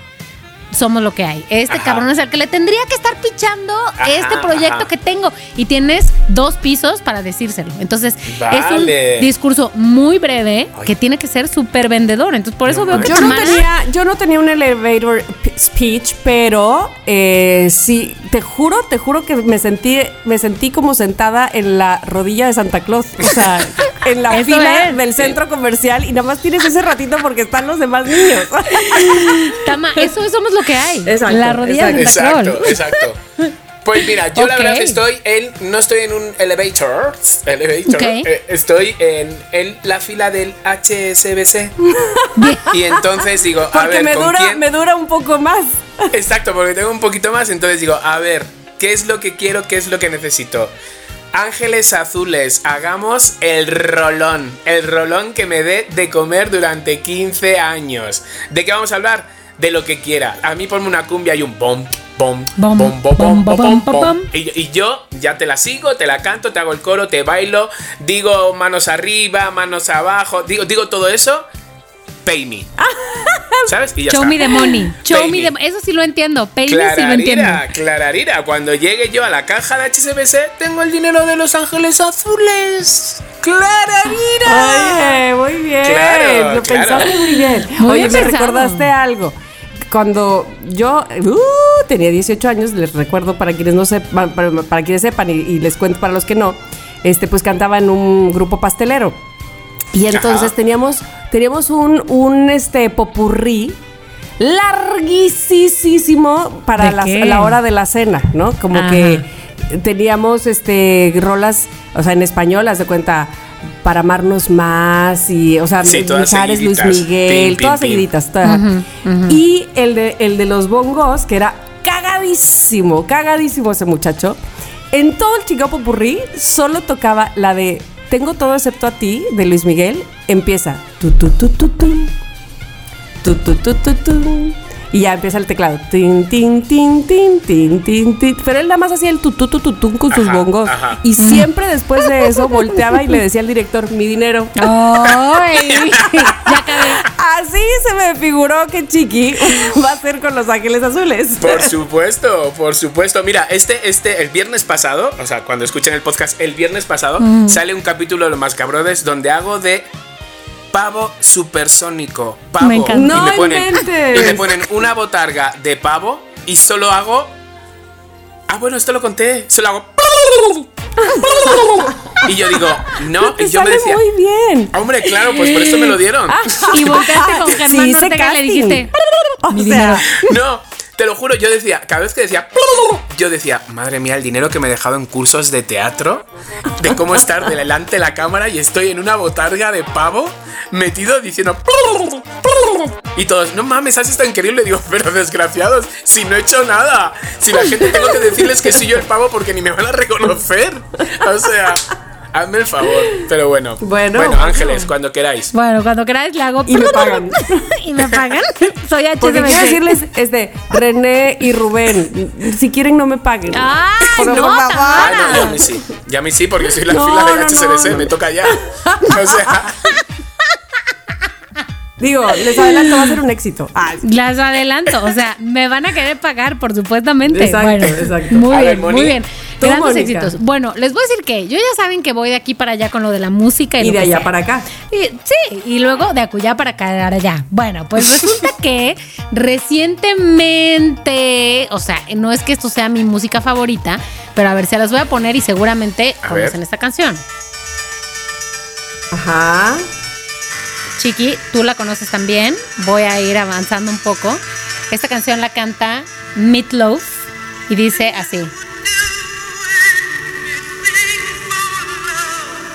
Somos lo que hay. Este
Ajá.
cabrón es al que le tendría que estar pichando
Ajá,
este proyecto
ajá.
que tengo. Y tienes dos pisos para decírselo. Entonces, es un discurso muy breve
Ay.
que tiene que ser súper vendedor. Entonces, por eso
No
veo que
Yo no, tenía, yo no tenía un elevator speech, pero eh, sí, te juro, te juro que me sentí, me sentí como sentada en la rodilla de Santa Claus. O sea, (laughs) en la
Eso
fila
es.
del centro comercial y nada más tienes ese ratito porque están los demás niños. (laughs)
Tama, eso somos lo que hay.
Exacto,
la rodilla de Santa
Exacto, exacto. Pues mira, yo la verdad estoy en. No estoy en un elevator. elevator eh, estoy en, en la fila del HSBC. y entonces digo, a
Porque
ver,
me
¿con
dura,
quién?
me dura un poco más.
Exacto, porque tengo un poquito más. Entonces digo, a ver, ¿qué es lo que quiero? ¿Qué es lo que necesito? Ángeles azules, hagamos el rolón. El rolón que me dé de comer durante 15 años. ¿De qué vamos a hablar? De lo que quiera. A mí ponme una cumbia y un bom, bom,
Bom,
bom, bom, bom,
bom,
bom,
bom.
Y, y yo ya te la sigo, te la canto, te hago el coro, te bailo, digo manos arriba, manos abajo, digo, digo todo eso. Pay me. (laughs) ¿Sabes? Y ya
Show
está.
me the money. Show
Pay
me
me.
the Eso sí lo entiendo. Pay me sí lo entiendo.
Clararira, clararira. Cuando llegue yo a la caja de HSBC, tengo el dinero de Los Ángeles Azules. Clararira.
Oye, muy bien.
Claro,
lo
claro.
pensaste muy bien.
Muy
Oye,
bien
me
pensado.
recordaste algo. Cuando yo uh, tenía 18 años, les recuerdo para quienes no sepan, para, para quienes sepan y, y les cuento para los que no, este pues cantaba en un grupo pastelero. Y entonces
Ajá.
teníamos, teníamos un, un este popurrí larguísimo para
¿De
la, hora de la cena, ¿no? Como
Ajá.
que teníamos este rolas, o sea, en español, haz de cuenta, para amarnos más y, o sea,
Sí,
Mijares, Luis. Miguel,
Pim, pim,
todas
pim.
seguiditas. todas. Y el de, el de los bongos, que era cagadísimo, cagadísimo ese muchacho. En todo el Chicago Popurrí solo tocaba la de Tengo todo excepto a ti, de Luis Miguel. Empieza. Tu, tu, tu, tu, tu. Tu, tu, tu, tu, tu. Y ya empieza el teclado. Tin, tin, tin, tin, tin, tin, tin. Pero él nada más hacía el tu, tu, tu, tu, tum con sus
Ajá,
bongos.
ajá.
Y siempre después de eso volteaba y le decía al director, mi dinero.
¡Ay! (laughs) ya acabé.
Así se me figuró que Chiqui va a ser con Los Ángeles Azules.
Por supuesto, por supuesto. Mira, este, este, el viernes pasado, o sea, cuando escuchen el podcast, el viernes pasado, sale un capítulo de Los Mascabrodes donde hago de pavo supersónico. Pavo.
Me encanta.
Y
No
me ponen,
inventes.
y me ponen una botarga de pavo y solo hago. Ah, bueno, esto lo conté. Solo hago. Y yo digo, no, y yo me decía.
muy bien.
Hombre, claro, pues por eso me lo dieron.
Y volteaste con (laughs) Germán
Sí,
le dijiste.
O sea.
No, te lo juro, yo decía, cada vez que decía, yo decía, madre mía, el dinero que me he dejado en cursos de teatro, de cómo estar delante de la cámara y estoy en una botarga de pavo metido diciendo, y todos, no mames, has estado increíble. Digo, pero desgraciados, si no he hecho nada, si la gente tengo que decirles que soy yo el pavo porque ni me van a reconocer. O sea, hazme el favor. Pero bueno,
Bueno,
bueno,
bueno.
Ángeles, cuando queráis.
Bueno, cuando queráis le hago.
Y me pagan. (laughs)
y me pagan. Soy
Porque quiero decirles, este, René y Rubén, si quieren no me paguen.
¡Ay,
Por
no,
favor.
Ah, no, ya me sí. Ya me sí, porque soy la
No,
fila del
no, no.
me toca ya. O sea, (laughs)
Digo, les adelanto, va a ser un éxito. Ah.
Las adelanto, o sea, me van a querer pagar, por supuestamente.
Exacto,
bueno,
exacto.
Muy
A ver,
bien,
Moni.
muy bien. Grandes éxitos. Bueno, les voy a decir que yo ya saben que voy de aquí para allá con lo de la música y,
Y de allá
sea.
para acá.
Y- sí, y luego de acullá para acá allá. Bueno, pues resulta (laughs) que recientemente, o sea, no es que esto sea mi música favorita, pero a ver, se las voy a poner y seguramente
A
conocen
ver.
esta canción.
Ajá.
Chiqui, tú la conoces también. Voy a ir avanzando un poco. Esta canción la canta Meatloaf y dice así.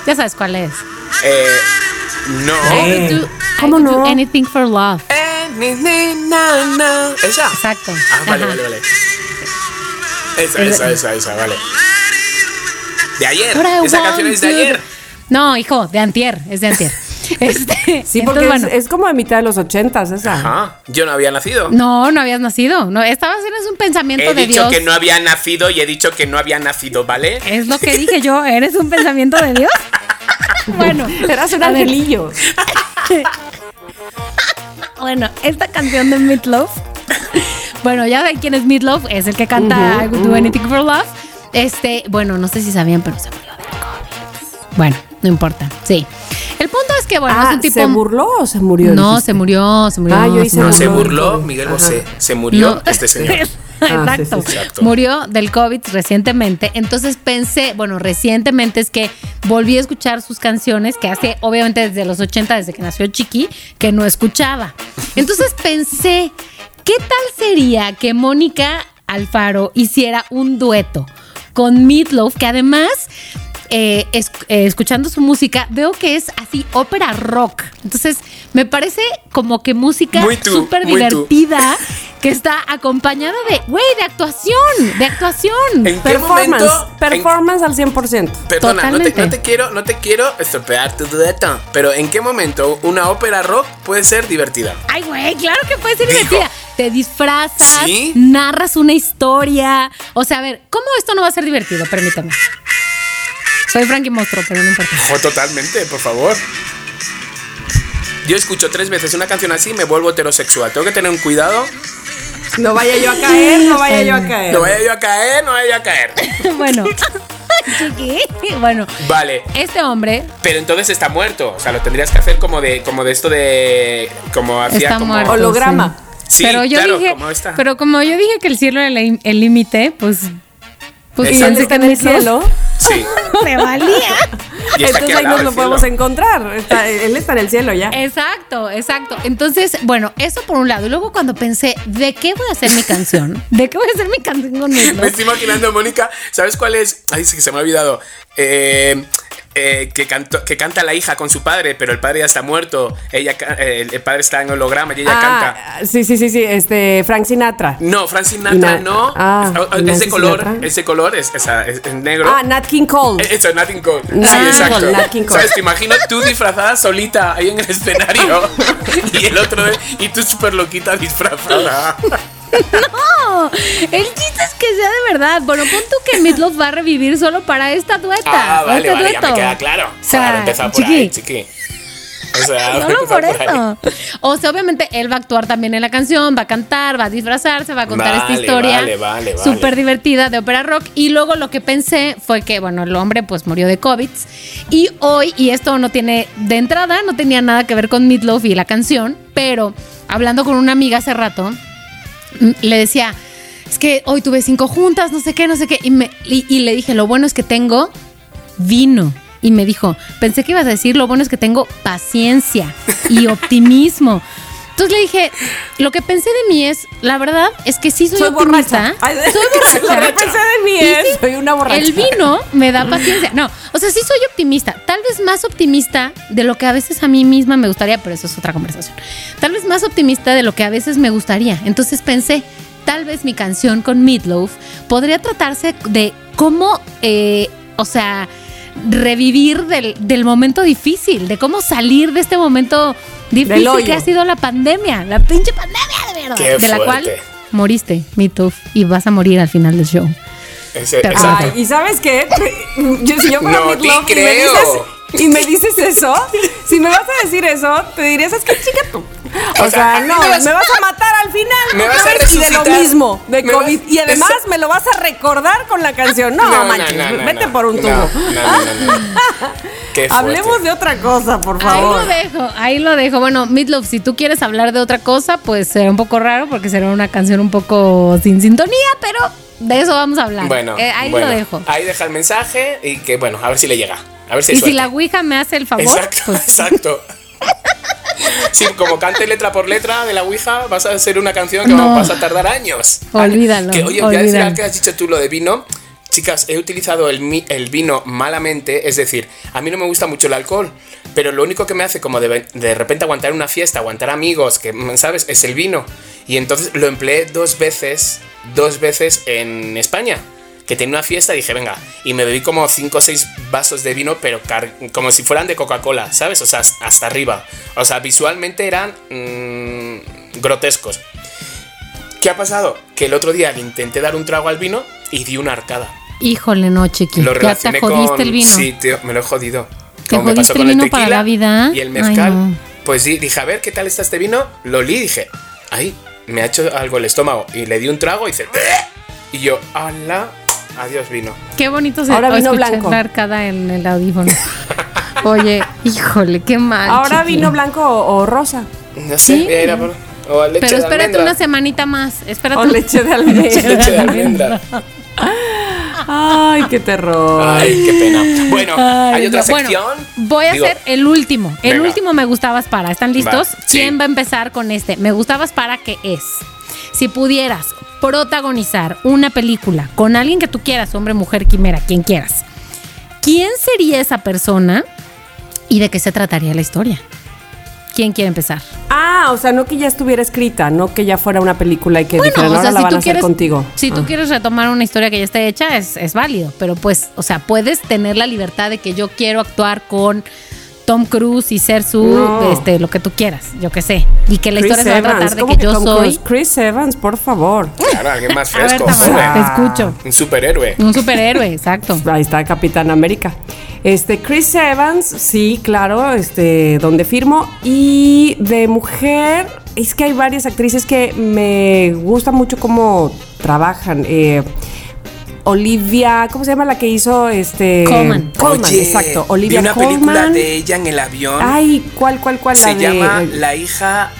Ya sabes cuál es.
eh, no.
I would do,
¿Cómo
I would do
no?
anything for love.
Eh, ni, na, na. ¿Esa?
Exacto.
Ah, vale,
Ajá.
vale, vale. Esa,
Es-
esa, esa, esa, vale. De ayer. Esa canción es de ayer.
No, hijo, de antier, es de antier. (laughs) Este,
Sí,
entonces,
porque
bueno.
es, es como de mitad de los ochentas esa.
Ajá. Yo no había nacido.
No, no habías nacido. No, estabas en un pensamiento
He
de
dicho
Dios.
que no había nacido y he dicho que no había nacido, ¿vale?
Es lo que (laughs) dije yo, eres un pensamiento de Dios. (laughs) Bueno,
Eras un
a
angelillo.
Bueno, esta canción de Meatloaf. Bueno, ya saben quién es Meatloaf, es el que canta I Would Do Anything for Love. Este, bueno, no sé si sabían, pero se murió del COVID. Bueno, no importa. Sí. Es que, bueno, es
Ah,
un tipo.
¿se burló o se murió?
No,
dijiste?
se murió, se murió.
Ah, yo hice
No,
burló
se burló. Miguel
Ajá.
Bosé. Se murió
No.
este señor. (laughs)
Ah, sí,
Exacto.
sí, sí.
Exacto.
Murió del COVID recientemente. Entonces pensé, bueno, recientemente es que volví a escuchar sus canciones, que hace, obviamente, desde los 80, desde que nació Chiqui, que no escuchaba. Entonces (laughs) pensé, ¿qué tal sería que Mónica Alfaro hiciera un dueto con Meatloaf, que además eh, es- eh, escuchando su música, veo que es así ópera rock. Entonces, me parece como que música súper divertida que está acompañada de, güey, de actuación, de actuación.
¿En qué
Performance,
momento? en-
performance al 100%.
Perdona, no te, no te quiero, no te quiero estropear tu dueto, pero ¿en qué momento una ópera rock puede ser divertida?
Ay, güey, claro que puede ser
Dijo.
divertida. Te disfrazas,
¿Sí?
narras una historia. O sea, a ver, ¿cómo esto no va a ser divertido? Permítame. Soy Frankie Monstruo, pero no importa.
Ojo, totalmente, por favor. Yo escucho tres veces una canción así y me vuelvo heterosexual. Tengo que tener un cuidado.
No vaya yo a caer, no vaya yo a caer.
No vaya yo a caer, no vaya yo a caer. (laughs)
bueno. (laughs) Bueno,
Vale.
este hombre
Pero entonces está muerto. O sea, lo tendrías que hacer como de, como de esto de. Como hacía
Está
como.
muerto.
Holograma.
Sí,
pero yo
claro,
dije,
como esta.
pero como yo dije que el cielo era el límite, pues pues
Exacto.
¿dónde está
en el cielo.
Sí. (laughs)
Me valía.
Entonces ahí nos lo podemos
cielo.
encontrar. Está- él está en el cielo ya.
Exacto, exacto. Entonces, bueno, eso por un lado. Y luego cuando pensé, ¿de qué voy a hacer mi canción? (laughs) ¿De qué voy a hacer mi canción con?
Me estoy imaginando, Mónica, ¿sabes cuál es? Ay, sí que se me ha olvidado. Eh, eh, que, cantó- que canta la hija con su padre, pero el padre ya está muerto. Ella, eh, el, padre está en holograma y ella canta.
Ah, sí, sí, sí, sí. Este, Frank Sinatra.
No, Frank Sinatra
na-
no.
ah,
es, es
Nancy
de color,
Sinatra.
es de color, es, es- es negro.
Ah, Nat King Cole. (laughs)
Eso es Nothing Cole.
Nat
sí,
King
exacto.
Cole, Nat King Cole.
¿Sabes? Te imagino tú disfrazada solita ahí en el escenario (laughs) (laughs) y el otro y tú súper loquita disfrazada.
No, el chiste es que sea de verdad. Bueno, pon tú que Meatloaf va a revivir solo para esta dueta.
Ah, vale,
este
vale, ya me
dueto.
queda claro.
O sea,
Claro, empezar por
chiqui.
ahí, chiqui. O sea, (laughs)
Solo por eso. O sea, obviamente él va a actuar también en la canción, va a cantar, va a disfrazarse, va a contar esta historia
vale, vale, vale.
súper divertida de ópera rock. Y luego lo que pensé fue que, bueno, el hombre pues murió de COVID. Y hoy, y esto no tiene, de entrada, no tenía nada que ver con Meatloaf y la canción, pero hablando con una amiga hace rato, le decía, es que hoy tuve cinco juntas, no sé qué, no sé qué. Y, me, y, y le dije, lo bueno es que tengo vino. Y me dijo, pensé que ibas a decir, lo bueno es que tengo paciencia y (laughs) optimismo. Entonces le dije, lo que pensé de mí es, la verdad es que sí soy,
Soy
optimista.
borracha. (laughs) Ay,
Soy (laughs) borracha.
Lo que pensé de mí es,
sí,
soy una borracha.
El vino me da paciencia. No, o sea, sí soy optimista. Tal vez más optimista de lo que a veces a mí misma me gustaría, pero eso es otra conversación. Tal vez más optimista de lo que a veces me gustaría. Entonces pensé, tal vez mi canción con Meatloaf podría tratarse de cómo, eh, o sea, revivir del, del momento difícil, de cómo salir de este momento difícil que ha sido la pandemia, la pinche pandemia de verdad,
Qué
de la cual moriste, Meatloaf, y vas a morir al final del show.
Ese-
Pero-.
Ay, ¿y sabes qué? Yo, si yo fuera
No
y me dices y me dices eso, si me vas a decir eso, te diría, ¿sabes qué, chica tú? O,
O sea,
sea, no,
me
me
vas-
a (laughs) matar al final.
me vas a
y de lo mismo, de
Me
COVID.
vas-
y además
Eso-
me lo vas a recordar con la canción. No, manches, vete por un tubo.
No, no, no, no. (laughs)
Hablemos de otra cosa, por
Ahí
favor.
lo dejo, ahí lo dejo. Bueno, Meatloaf, si tú quieres hablar de otra cosa, pues será un poco raro porque será una canción un poco sin sintonía, pero de eso vamos a hablar.
Bueno,
Eh, ahí
bueno,
lo dejo.
Ahí deja el mensaje y que, bueno, a ver si le llega. A ver si
Y
hay
si
suerte.
la Ouija me hace el favor,
Exacto,
pues
exacto. (laughs) Sí, como cante letra por letra de la Ouija, vas a hacer una canción que
No.
vas a tardar años.
Olvídalo,
Que, oye,
olvídalo.
algo que has dicho tú lo de vino. Chicas, he utilizado el, el vino malamente, es decir, a mí no me gusta mucho el alcohol, pero lo único que me hace como de, de repente aguantar una fiesta, aguantar amigos, que, ¿sabes? Es el vino. Y entonces lo empleé dos veces, dos veces en España. Que tenía una fiesta y dije, venga, y me bebí como 5 o 6 vasos de vino, pero como si fueran de Coca-Cola, ¿sabes? O sea, hasta arriba. O sea, visualmente eran mm, grotescos. ¿Qué ha pasado? Que el otro día le intenté dar un trago al vino y di una arcada.
híjole, no, chiqui.
Lo
Ya te jodiste
con...
el vino.
Sí, tío, me lo he jodido.
¿Te
Como me
jodiste
pasó
el
con el
vino para
tequila
la vida?
Y el
Ay,
mezcal.
no.
Pues di- dije, a ver, ¿qué tal está este vino? Lo olí y dije, ay, me ha hecho algo el estómago. Y le di un trago y dice, y yo, ala, adiós vino.
Qué bonito se
Ahora vino
escuchar
blanco.
la arcada en el audífono. (laughs) Oye, híjole, qué mal.
Ahora vino blanco o, o rosa.
No sé,
Sí.
por- o leche
Pero espérate una semanita más. Espérate.
O leche de (laughs) almendra.
Leche de almendra.
Ay, qué terror.
Ay, qué pena. Bueno,
Ay,
hay otra
no. Bueno,
sección.
voy a
Digo,
hacer el último. El
Venga.
último me gustabas para. ¿Están listos?
Va, sí.
¿Quién va a empezar con este? Me gustabas para que es. Si pudieras protagonizar una película con alguien que tú quieras, hombre, mujer, quimera, quien quieras, ¿quién sería esa persona y de qué se trataría la historia? ¿Quién quiere empezar?
Ah, o sea, no que ya estuviera escrita, no que ya fuera una película y que dijeran, ahora la van a hacer contigo.
Si tú
Ah.
quieres retomar una historia que ya esté hecha, es, es válido. Pero pues, o sea, puedes tener la libertad de que yo quiero actuar con Tom Cruise y ser su,
No.
este, lo que tú quieras, yo qué sé. Y que la
Chris
historia se va a tratar de
¿cómo
que yo
Tom
soy.
Cruise? Chris Evans, por favor.
Claro, alguien más (laughs)
A ver,
fresco,
Tamara,
joven.
te escucho.
Un superhéroe.
Un superhéroe, exacto. (laughs)
Ahí está Capitán América. Este, Chris Evans, sí, claro, este, donde firmo. Y de mujer, es que hay varias actrices que me gusta mucho cómo trabajan. Eh, Olivia, ¿cómo se llama la que hizo este?
Colman,
Oye,
exacto.
vi
Olivia
una
Colman.
película de ella en el avión.
Ay, ¿cuál, cuál, cuál?
se
la de-
llama La hija.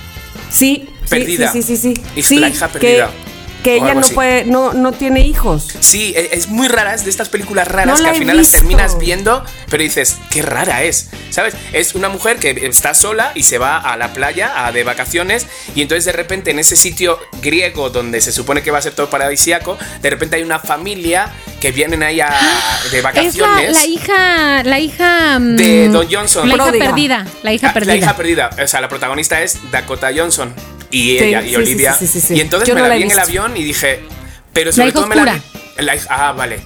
Sí,
Perdida.
Sí, sí, sí, sí. Sí,
la hija perdida.
Que,
O
ella no
así.
puede, no, no tiene hijos.
Sí, e- es muy rara, es de estas películas raras
No
que al final las terminas viendo, pero dices, qué rara es, ¿sabes? Es una mujer que está sola y se va a la playa a, de vacaciones y entonces de repente en ese sitio griego donde se supone que va a ser todo paradisíaco, de repente hay una familia que vienen ahí a- (gasps) de
Es la,
vacaciones.
la hija, la hija mm,
De Don Johnson.
La hija perdida, la hija
Ah,
perdida.
La hija perdida. O sea, la protagonista es Dakota Johnson. Y
Sí,
ella,
sí,
y
sí,
Olivia.
sí, sí, sí, sí.
Y entonces
Yo
me
no
la
la
vi en el avión y dije. Pero sobre
hija
todo me la vi. la ah, vale.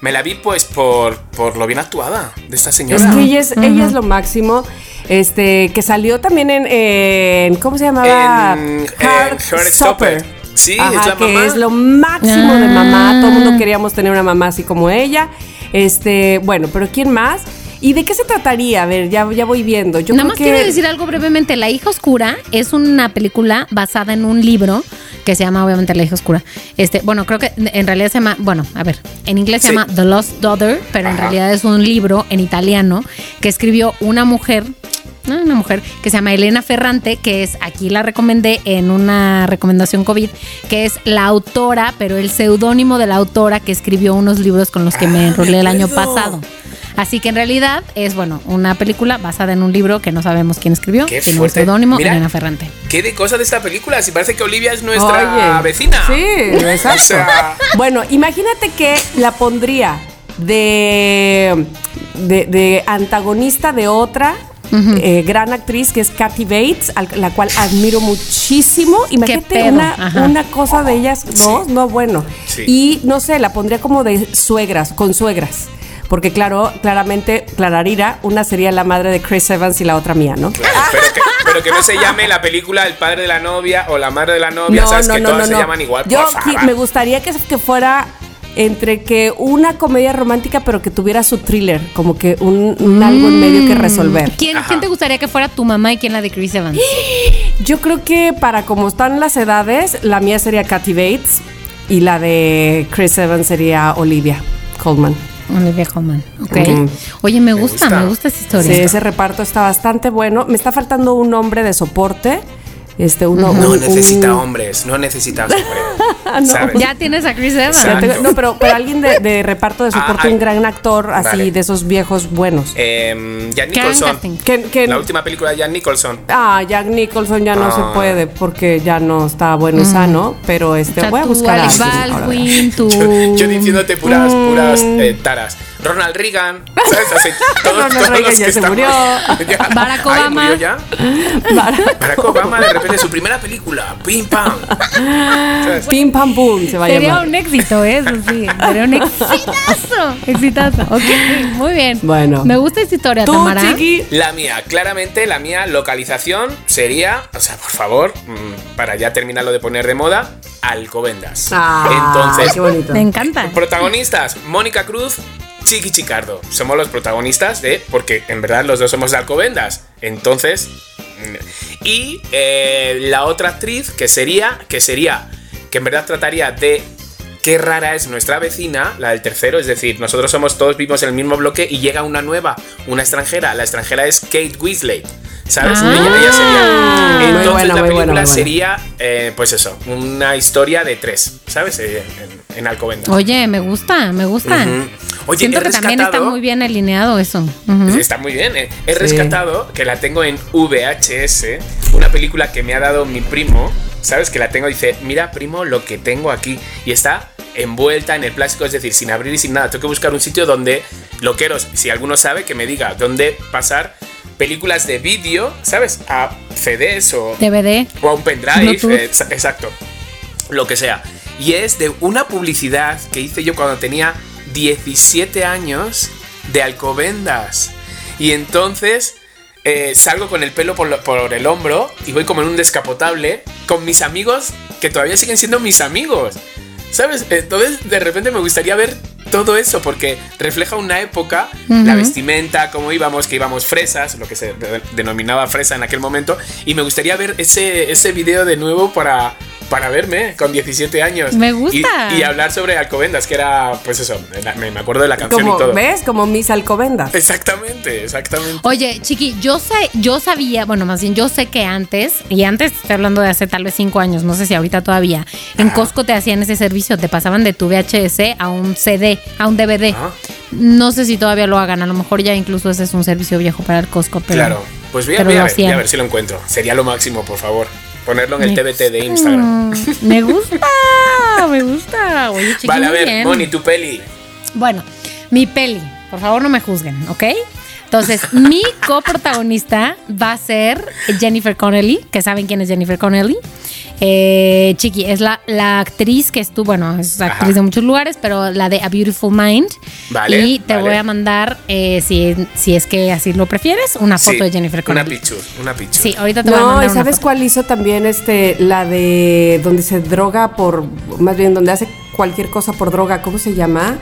Me la vi pues por, por lo bien actuada de esta señora.
Es que ella es, ella es lo máximo. Este, que salió también en, en- ¿cómo se llamaba?
En- en Heartstopper. Sí,
Ajá,
es la
que
mamá.
es lo máximo de
Ah.
mamá. Todo el mundo queríamos tener una mamá así como ella. Este, bueno, pero ¿quién más? ¿Y de qué se trataría? A ver, ya, ya voy viendo. Yo
Nada
creo
más
que-
quiero decir algo brevemente. La hija oscura es una película basada en un libro que se llama obviamente La hija oscura. Este, bueno, creo que en realidad se llama, bueno, a ver, en inglés se
Sí.
llama The Lost Daughter, pero en realidad es un libro en italiano que escribió una mujer una mujer que se llama Elena Ferrante, que es, aquí la recomendé en una recomendación COVID, que es la autora, pero el seudónimo de la autora que escribió unos libros con los que me
Ah,
enrolé el año pasado. Así que en realidad es, bueno, una película basada en un libro que no sabemos quién escribió.
Qué
Tiene un seudónimo,
Mira.
Elena Ferrante.
¿Qué de cosas de esta película? Si parece que Olivia es nuestra
Oye,
vecina.
Sí, exacto.
O sea-
Bueno, imagínate que la pondría de, de, de antagonista de otra eh, gran actriz que es Kathy Bates, al- la cual admiro muchísimo. Imagínate una, una cosa de ellas, ¿no? No, bueno.
Sí.
Y no sé, la pondría como de suegras, con suegras. Porque claro, claramente, Clararira, una sería la madre de Chris Evans y la otra mía, ¿no?
Claro, pero, que, pero que no se llame la película El padre de la novia o la madre de la novia, ¿sabes? que todas se llaman igual.
Yo me gustaría que, que fuera entre que una comedia romántica, pero que tuviera su thriller, como que un, un algo en medio que resolver.
¿Quién, quién te gustaría que fuera tu mamá y quién la de Chris Evans? (gasps)
Yo creo que para como están las edades, la mía sería Kathy Bates y la de Chris Evans sería Olivia Colman.
Olivia Colman. Ok. Oye, me
Me
gusta,
gusta.
me gusta esa
Sí,
historia.
ese reparto está bastante bueno. Me está faltando un hombre de soporte. Este, uno,
No
un-
necesita
un-
hombres, no necesitas hombre. (laughs)
no.
¿sabes?
Ya tienes a Chris Evans.
No, pero, pero alguien de, de reparto de
Ah,
soporte,
ay.
un gran actor, así
Vale.
de esos viejos buenos.
Em, Jack Nicholson. La última película de Jack Nicholson.
ah, Jack Nicholson ya no
Ah.
se puede porque ya no está bueno y sano, pero
O
este
sea,
voy a
tú,
buscar a.
Baldwin, tú. (laughs)
Yo, yo diciéndote puras, puras eh, taras. Ronald Reagan, (laughs) ¿sabes? Así, todos,
Ronald
todos
Reagan
los
ya se
estamos-
murió. (laughs)
Ya.
Barack Obama.
¿murió ya? (laughs) Barack Obama, de repente, su primera película, pim pam. ¿Sabes?
Pim pam pum se va a
Sería
llamar.
un éxito, ¿eh? eso sí. Sería un exitazo. Exitazo. Ok, muy bien.
Bueno.
Me gusta esta historia,
Tú,
Tamara.
Chiqui.
La mía, claramente la mía localización sería, o sea, por favor, mm, para ya terminar lo de poner de moda, Alcobendas.
Ah,
Entonces,
qué bonito.
Me encanta.
protagonistas, Mónica Cruz, Chiqui Chicardo. Somos los protagonistas de, porque en verdad los dos somos de Alcobendas. Entonces, mm, y eh, la otra actriz que sería, que sería, que en verdad trataría de qué rara es nuestra vecina, la del tercero, es decir, nosotros somos todos vivimos en el mismo bloque y llega una nueva, una extranjera. La extranjera es Kate Weasley. ¿Sabes?
Ah.
ella, ella sería. Entonces
buena,
la película
buena, muy buena.
sería, eh, pues eso, una historia de tres, ¿sabes? Eh, en, en Alcobendas.
Oye, me gusta, me gusta.
Ujú. Oye,
Siento
he
que también está muy bien alineado eso. Ujú.
Está muy bien, eh. He rescatado que la tengo en VHS, una película que me ha dado mi primo, ¿sabes? Que la tengo, dice, mira primo lo que tengo aquí. Y está envuelta en el plástico, es decir, sin abrir y sin nada. Tengo que buscar un sitio donde, loqueros, si alguno sabe, que me diga dónde pasar películas de vídeo, ¿sabes? A CDs o,
DVD.
o a un pendrive, eh, exa- exacto, lo que sea. Y es de una publicidad que hice yo cuando tenía 17 años de Alcobendas. Y entonces eh, salgo con el pelo por, lo- por el hombro y voy como en un descapotable con mis amigos que todavía siguen siendo mis amigos. ¿Sabes? Entonces de repente me gustaría ver todo eso porque refleja una época, la vestimenta, cómo íbamos, que íbamos fresas, lo que se de- denominaba fresa en aquel momento, y me gustaría ver ese, ese video de nuevo para, para verme con 17 años.
Me gusta.
Y, y hablar sobre Alcobendas, que era, pues eso, la- me, acuerdo de la canción
Como,
y todo.
¿ves? Como mis alcobendas.
Exactamente, exactamente.
Oye, Chiqui, yo sé, yo sabía, bueno, más bien yo sé que antes, y antes estoy hablando de hace tal vez cinco años, no sé si ahorita todavía, en Costco te hacían ese servicio, te pasaban de tu VHS a un CD, a un DVD.
Ah.
No sé si todavía lo hagan, a lo mejor ya incluso ese es un servicio viejo para el Costco, pero.
claro. Pues voy a, voy ver, voy a ver si lo encuentro. Sería lo máximo, por favor. Ponerlo en el
Me-
TBT de Instagram. (laughs)
Me gusta, me gusta. Oye,
Vale, a ver,
bien.
Moni, tu peli.
Bueno, mi peli, por favor no me juzguen, ¿ok? Entonces, mi coprotagonista va a ser Jennifer Connelly, que saben quién es Jennifer Connelly. Eh, Chiqui, es la, la actriz que estuvo, bueno, es actriz
Ajá.
de muchos lugares, pero la de A Beautiful Mind.
Vale,
Y te
vale.
voy a mandar, eh, si, si es que así lo prefieres, una foto
Sí,
de Jennifer
Una
Connelly.
pichu, una pichu.
Sí, ahorita te voy a
No,
mandar
¿y
una
sabes
foto.
cuál hizo también este la de donde se droga por más bien donde hace cualquier cosa por droga, ¿cómo se llama?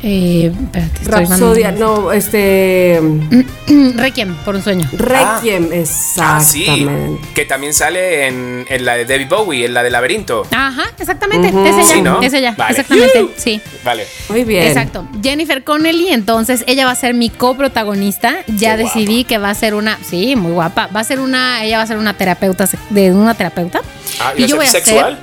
Eh, espérate, estoy
Rapsodia,
mandando-
no, este (clears throat)
Requiem, por un sueño.
Requiem,
Ah, sí.
exactamente.
Que también sale en, en la de David Bowie, en la del laberinto.
Ajá, exactamente,
Ujú.
es ella,
Sí, ¿no?
es ella,
Vale.
exactamente, (laughs) sí.
Vale.
Muy bien.
Exacto. Jennifer Connelly, entonces ella va a ser mi coprotagonista. Ya
Qué
decidí que va a ser una, sí, muy guapa. Va a ser una, ella va a ser una terapeuta de una terapeuta.
Ah, ¿y va a ser sexual?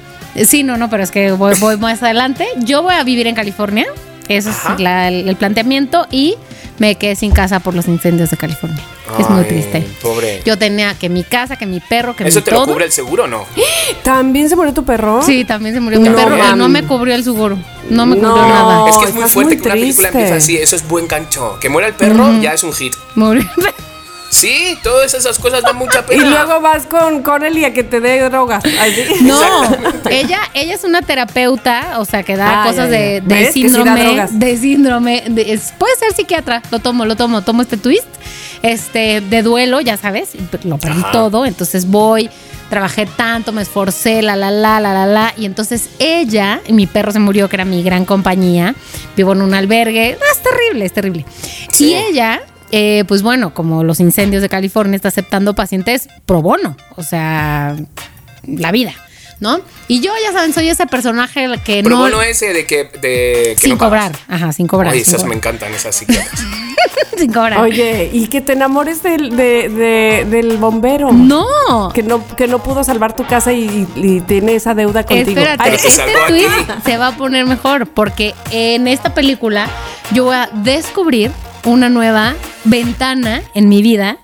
Sí, no, no, pero es que voy, voy más (laughs) adelante. Yo voy a vivir en California. Eso
Ajá.
es la- el, el planteamiento y me quedé sin casa por los incendios de California. es muy triste.
Pobre.
Yo tenía que mi casa, que mi perro, que
¿Eso
mi
te
todo.
lo cubre el seguro o no?
¿También se murió tu perro?
Sí, también se murió mi
No,
perro y no me cubrió el seguro. No me cubrió
No.
nada.
es que es muy fuerte
muy
que una película
triste.
empieza así. Eso es buen gancho. Que muera el perro ya es un hit.
Murió.
Sí, todas esas cosas dan mucha (laughs)
Y
pena.
luego vas con Connelly a que te dé drogas. Así.
No, ella, ella es una terapeuta, o sea, que da
Ah,
cosas
ya, ya.
de, de
¿Ves? Que sí da
síndrome,
drogas.
de síndrome, de- es- puede ser psiquiatra, lo tomo, lo tomo, tomo este twist, este, de duelo, ya sabes, lo perdí
Ajá.
todo, entonces voy, trabajé tanto, me esforcé, la, la, la, la, la, la, y entonces ella, y mi perro se murió, que era mi gran compañía, vivo en un albergue, es terrible, es terrible.
Sí.
Y ella... eh, pues bueno, como los incendios de California está aceptando pacientes pro bono, o sea, la vida, ¿no? Y yo, ya saben, soy ese personaje que
Pero
no...
bueno ese de que, de que
sin
no
cobrar, ajá, sin cobrar.
Ay,
sin
esas me encantan, esas (laughs) psiquiatras.
sin cobrar.
Oye, y que te enamores del, de- de- del bombero.
No.
Que no, que no pudo salvar tu casa y, y tiene esa deuda contigo.
Espérate,
Pero se
este tweet se va a poner mejor porque en esta película yo voy a descubrir una nueva ventana en mi vida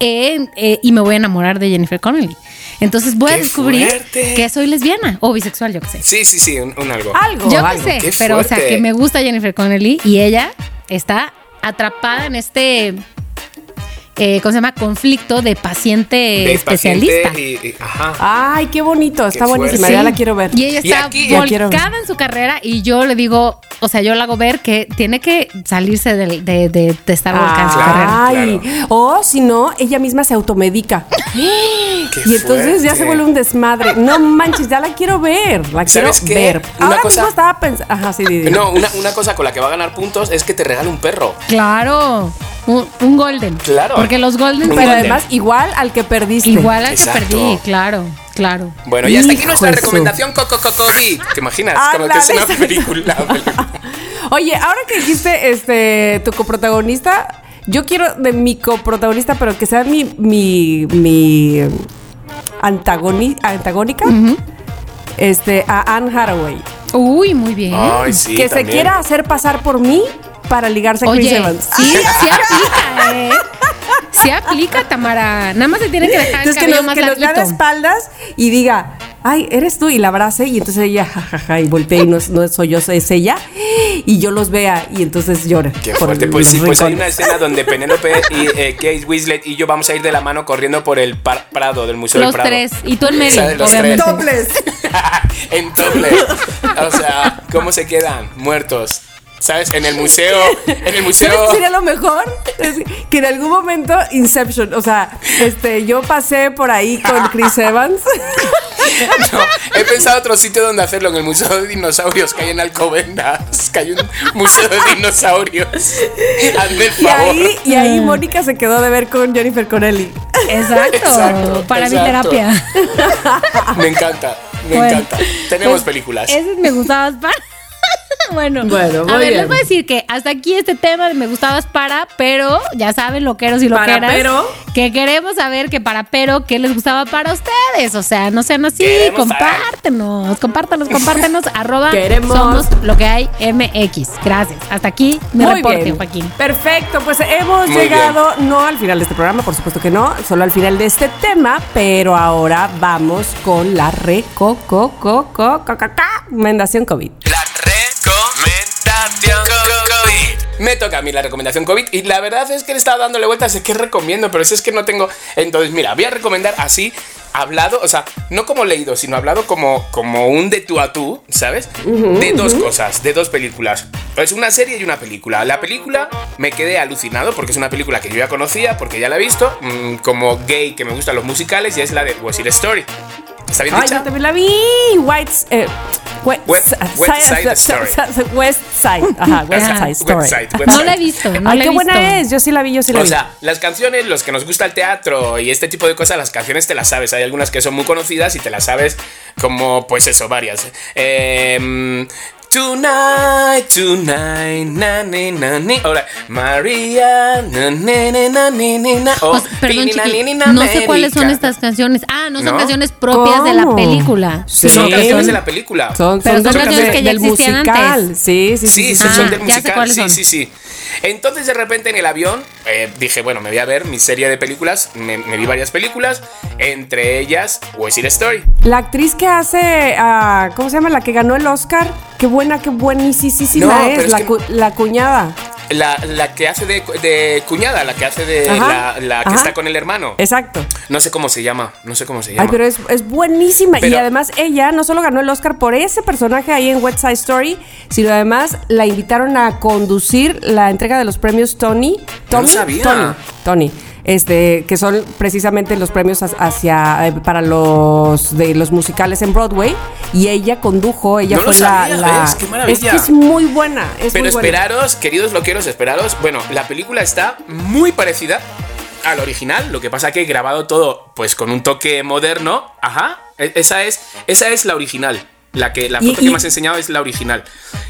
eh, y me voy a enamorar de Jennifer Connelly. Entonces voy a
¡Qué
descubrir
fuerte!
que soy lesbiana o bisexual, yo qué sé.
Sí, sí, sí, un, un algo.
algo.
Yo qué
algo.
sé,
Qué
pero o sea, que me gusta Jennifer Connelly y ella está atrapada en este, eh, ¿cómo se llama? Conflicto de paciente
De
especialista.
paciente y, y- ajá.
Ay, qué bonito. Está
Qué
buenísima.
fuerte.
Ya
Sí.
la quiero ver.
Y ella
Y
está
aquí-
Ya quiero ver.
volcada en su carrera y yo le digo, o sea, yo le hago ver que tiene que salirse de, de- de estar volcada en su
Claro.
carrera.
Ay, o si no, ella misma se automedica. (gasps)
Qué
Y entonces ya se vuelve un desmadre. No manches, ya la quiero ver. La quiero ver.
Una
Ahora
cosa-
mismo estaba pensando. Ajá, sí, Didi.
No, una, una cosa con la que va a ganar puntos es que te regale un perro.
Claro, un, un golden.
Claro.
Porque los golden
Pero
golden.
además, igual al que perdiste.
igual al que perdí, claro, claro.
Bueno, y hasta aquí nuestra recomendación Coco Coco Di. ¿Te imaginas? Como que es una película. (laughs)
Oye, ahora que dijiste este tu coprotagonista, yo quiero de mi coprotagonista, pero que sea mi mi mi antagoni- antagónica. Este a Anne Hathaway,
Uy, muy bien.
Ay, sí.
que se quiera hacer pasar por mí para ligarse a Chris
Oye,
Evans.
sí, sí (laughs) aplica, ¿eh? Sí aplica, Tamara. Nada más se tiene que dejar el
Entonces que
cabello
nos,
más
que nos vea de espaldas y diga, ay, eres tú, y la abrace, y entonces ella, jajaja, y voltea y no, es- no soy yo, es ella, y yo los vea, y entonces llora.
Qué fuerte.
los
Pues sí, pues hay una escena donde Penélope y eh, Kate Winslet y yo vamos a ir de la mano corriendo por el par- Prado, del Museo
Los
del Prado.
tres. Y tú en medio,
los
obviamente.
Dobles. (laughs)
en doble. O sea, ¿cómo se quedan? Muertos. ¿Sabes? En el museo. (laughs) En el museo.
¿Sabes qué sería lo mejor? Es que en algún momento Inception, o sea, este, yo pasé por ahí con Chris (laughs) Evans.
No, he pensado otro sitio donde hacerlo, en el Museo de Dinosaurios que hay en Alcobendas, que hay un museo de dinosaurios. (laughs) Hazme el
Y ahí, y ahí Mónica se quedó de ver con Jennifer Connelly.
Exacto.
Exacto,
para mi terapia.
Me encanta, me
Bueno,
encanta. Tenemos
pues,
películas.
Ese me gustabas para. (laughs) Bueno,
Bueno, muy
a ver,
bien.
les voy a decir que hasta aquí este tema de me gustabas para, pero ya saben, loqueros y
Para,
loqueras,
pero.
que queremos saber que para pero, ¿qué les gustaba para ustedes? O sea, no sean así,
Queremos saber.
compártenos, compártanos, compártenos, (laughs) arroba
Queremos.
somos lo que hay MX. Gracias. Hasta aquí mi
Muy
reporte,
bien.
Joaquín.
Perfecto, pues hemos
Muy
llegado no al final de este programa, por supuesto que no, solo al final de este tema, pero ahora vamos con la recomendación COVID.
La recomendación COVID. Me toca a mí la recomendación COVID y la verdad es que le estaba dándole vueltas de qué recomiendo, pero si es que no tengo. Entonces, mira, voy a recomendar así, hablado, o sea, no como leído, sino hablado como, como un de tú a tú, ¿sabes? de dos cosas, de dos películas. Es una serie y una película. La película me quedé alucinado porque es una película que yo ya conocía, porque ya la he visto, mm, como gay que me gustan los musicales, y es la de West Side Story. ¿Está bien
Ay,
dicha?
yo también la vi. White, eh, West,
West- West Side Story.
West Side. Ajá, West. Side Story.
West Side, West
No la he visto, no
Ay,
la he
qué
visto.
buena es. Yo sí la vi, yo sí la
O
vi.
sea, las canciones, los que nos gusta el teatro y este tipo de cosas, las canciones te las sabes. Hay algunas que son muy conocidas y te las sabes como, pues eso, varias. Em, Tonight, tonight, na, ni, na, ni. Ahora, María, na, ni, ni, na. O,
O sea, perdón, chiqui,
ni, ni, na,
no sé cuáles son estas canciones. Ah, no son
¿No?
canciones propias de la película.
Sí.
Son canciones de la película.
Son,
Pero
son
canciones
de-
que ya
del
existían
musical.
antes.
Sí, sí, sí.
Sí,
sí,
Ah,
son del musical.
cuáles
Sí,
son.
sí, sí. Entonces, de repente, en el avión, eh, dije, bueno, me voy a ver mi serie de películas. Me, me vi varias películas, entre ellas West Side Story.
La actriz que hace, ah, ¿cómo se llama? La que ganó el Oscar. Qué buena, qué buenísima
No,
es,
es
la,
que-
cu- la cuñada.
La, la que hace de, de cuñada, la que hace de
Ajá,
la, la que
ajá.
está con el hermano.
Exacto.
No sé cómo se llama, no sé cómo se llama.
Ay, pero es, es buenísima. y además ella no solo ganó el Oscar por ese personaje ahí en West Side Story, sino además la invitaron a conducir la entrega de los premios Tony.
No
Tony,
sabía.
Tony, Tony. Este, que son precisamente los premios ha- hacia eh, para los de los musicales en Broadway y ella condujo, ella
No
fue la,
sabía,
la-
¿ves? Qué maravilla.
es que es muy buena, es
Pero
muy buena.
esperaros, queridos loqueros, esperaros. Bueno, la película está muy parecida al original. Lo que pasa que he grabado todo, pues con un toque moderno. Ajá. e- Esa es, esa es la original. La que la
Y-
foto
y-
que me has enseñado es la original.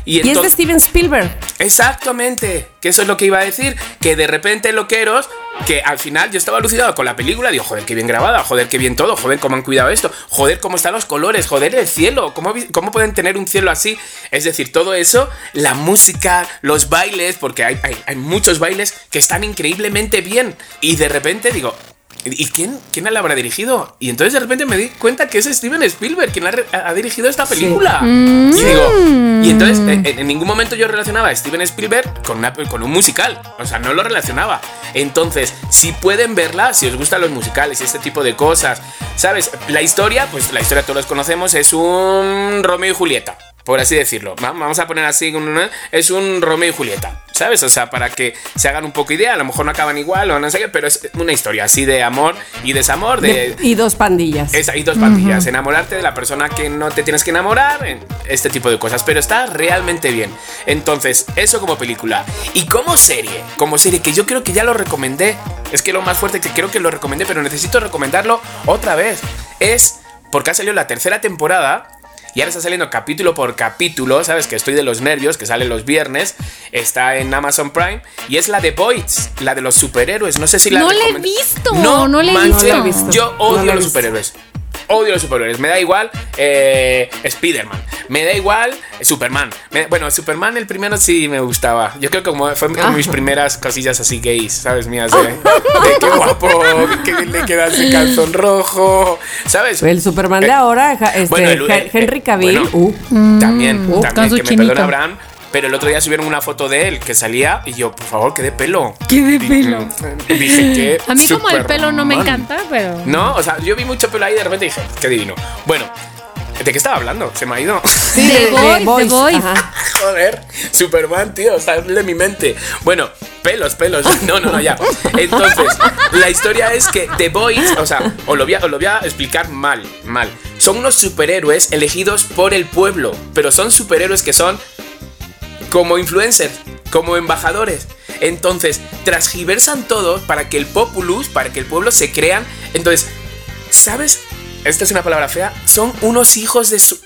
Y,
Y es de Steven Spielberg.
Exactamente, que eso es lo que iba a decir, que de repente loqueros, que al final yo estaba alucinado con la película, digo, joder, qué bien grabada, joder, qué bien todo, joder, cómo han cuidado esto, joder, cómo están los colores, joder, el cielo, cómo, cómo pueden tener un cielo así, es decir, todo eso, la música, los bailes, porque hay, hay muchos bailes que están increíblemente bien, y de repente digo... ¿Y quién, quién la habrá dirigido? Y entonces de repente me di cuenta que es Steven Spielberg quien ha, dirigido esta película. Y digo, y entonces en, en ningún momento yo relacionaba a Steven Spielberg con, una- con un musical. O sea, no lo relacionaba. Entonces, si pueden verla, si os gustan los musicales y este tipo de cosas, ¿sabes? La historia, pues la historia todos los conocemos, es un Romeo y Julieta. Por así decirlo. Va- Vamos a poner así, es un Romeo y Julieta. ¿Sabes? O sea, para que se hagan un poco idea. A lo mejor no acaban igual o no sé qué, pero es una historia así de amor y desamor, de, (laughs)
y dos pandillas.
es ahí dos pandillas. Enamorarte de la persona que no te tienes que enamorar. en Este tipo de cosas. Pero está realmente bien. Entonces, eso como película. Y como serie. Como serie que yo creo que ya lo recomendé. Es que lo más fuerte que creo que lo recomendé. Pero necesito recomendarlo otra vez. Es porque ha salido la tercera temporada. Y ahora está saliendo capítulo por capítulo, ¿sabes? Que estoy de los nervios, que sale los viernes. Está en Amazon Prime. Y es la de Boys, la de los superhéroes. No sé si la
No la he visto, no la he
manches,
visto.
No la he visto.
Yo
No
odio los
visto.
superhéroes. Odio los superhéroes. Me da igual eh, Spider-Man. Me da igual eh, Superman. Me- bueno, Superman el primero sí me gustaba. Yo creo que como fue de mis primeras cosillas así gays, ¿sabes? Mías de, de qué guapo, que le queda ese calzón rojo, ¿sabes?
El Superman de
Eh,
ahora, este,
bueno, el-
Hen- Henry Cavill.
bueno,
uh,
también,
con
también
su
que me perdona Abraham. Pero el otro día subieron una foto de él que salía y yo, por favor, que de pelo.
¿Qué de pelo?
Dije que.
A mí como el pelo no me encanta, pero...
No, o sea, yo vi mucho pelo ahí y de repente dije, qué divino. Bueno, ¿De qué estaba hablando? Se me ha ido. (laughs)
The Boys, The
Boys. (laughs)
Joder, Superman, tío, sale de mi mente. Bueno, pelos, pelos. No, no, no, ya. Entonces, la historia es que The Boys, o sea, os lo voy a, os lo voy a explicar mal, mal. Son unos superhéroes elegidos por el pueblo, pero son superhéroes que son como influencers, como embajadores. Entonces, transgiversan todo para que el populus, para que el pueblo se crean. Entonces, ¿sabes? Esta es una palabra fea. Son unos hijos de su.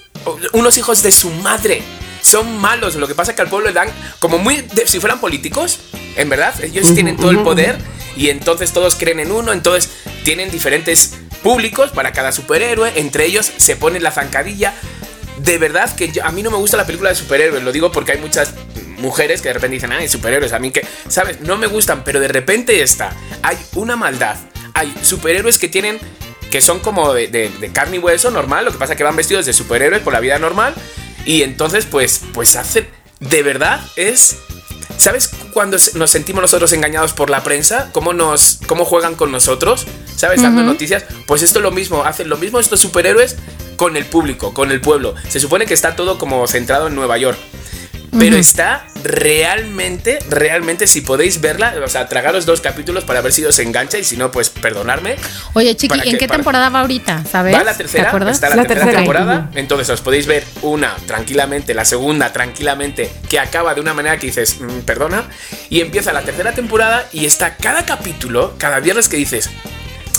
Unos hijos de su madre. Son malos. Lo que pasa es que al pueblo le dan como muy. de- si fueran políticos, en verdad. Ellos tienen todo el poder. Y entonces todos creen en uno. Entonces tienen diferentes públicos para cada superhéroe. Entre ellos se pone la zancadilla. De verdad que yo- a mí no me gusta la película de superhéroes. Lo digo porque hay muchas mujeres que de repente dicen, ay, superhéroes. A mí que, ¿sabes? No me gustan. Pero de repente esta. Hay una maldad. Hay superhéroes que tienen que son como de, de- de carne y hueso normal, lo que pasa es que van vestidos de superhéroes por la vida normal y entonces pues pues hacen de verdad es ¿Sabes cuando nos sentimos nosotros engañados por la prensa? ¿Cómo nos cómo juegan con nosotros? ¿Sabes? Dando noticias. Pues esto es lo mismo, hacen lo mismo estos superhéroes con el público, con el pueblo. Se supone que está todo como centrado en Nueva York. Pero está realmente, realmente, si podéis verla, o sea, tragaros dos capítulos para ver si os engancha y si no, pues perdonarme.
Oye, Chiqui,
¿Para
¿en
qué?
qué
Para-
temporada va ahorita? ¿Sabes?
Va la tercera, está la,
La
tercera,
tercera.
temporada. Entonces os podéis ver una tranquilamente, la segunda tranquilamente, que acaba de una manera que dices, "Mm, perdona. Y empieza la tercera temporada y está cada capítulo, cada viernes que dices,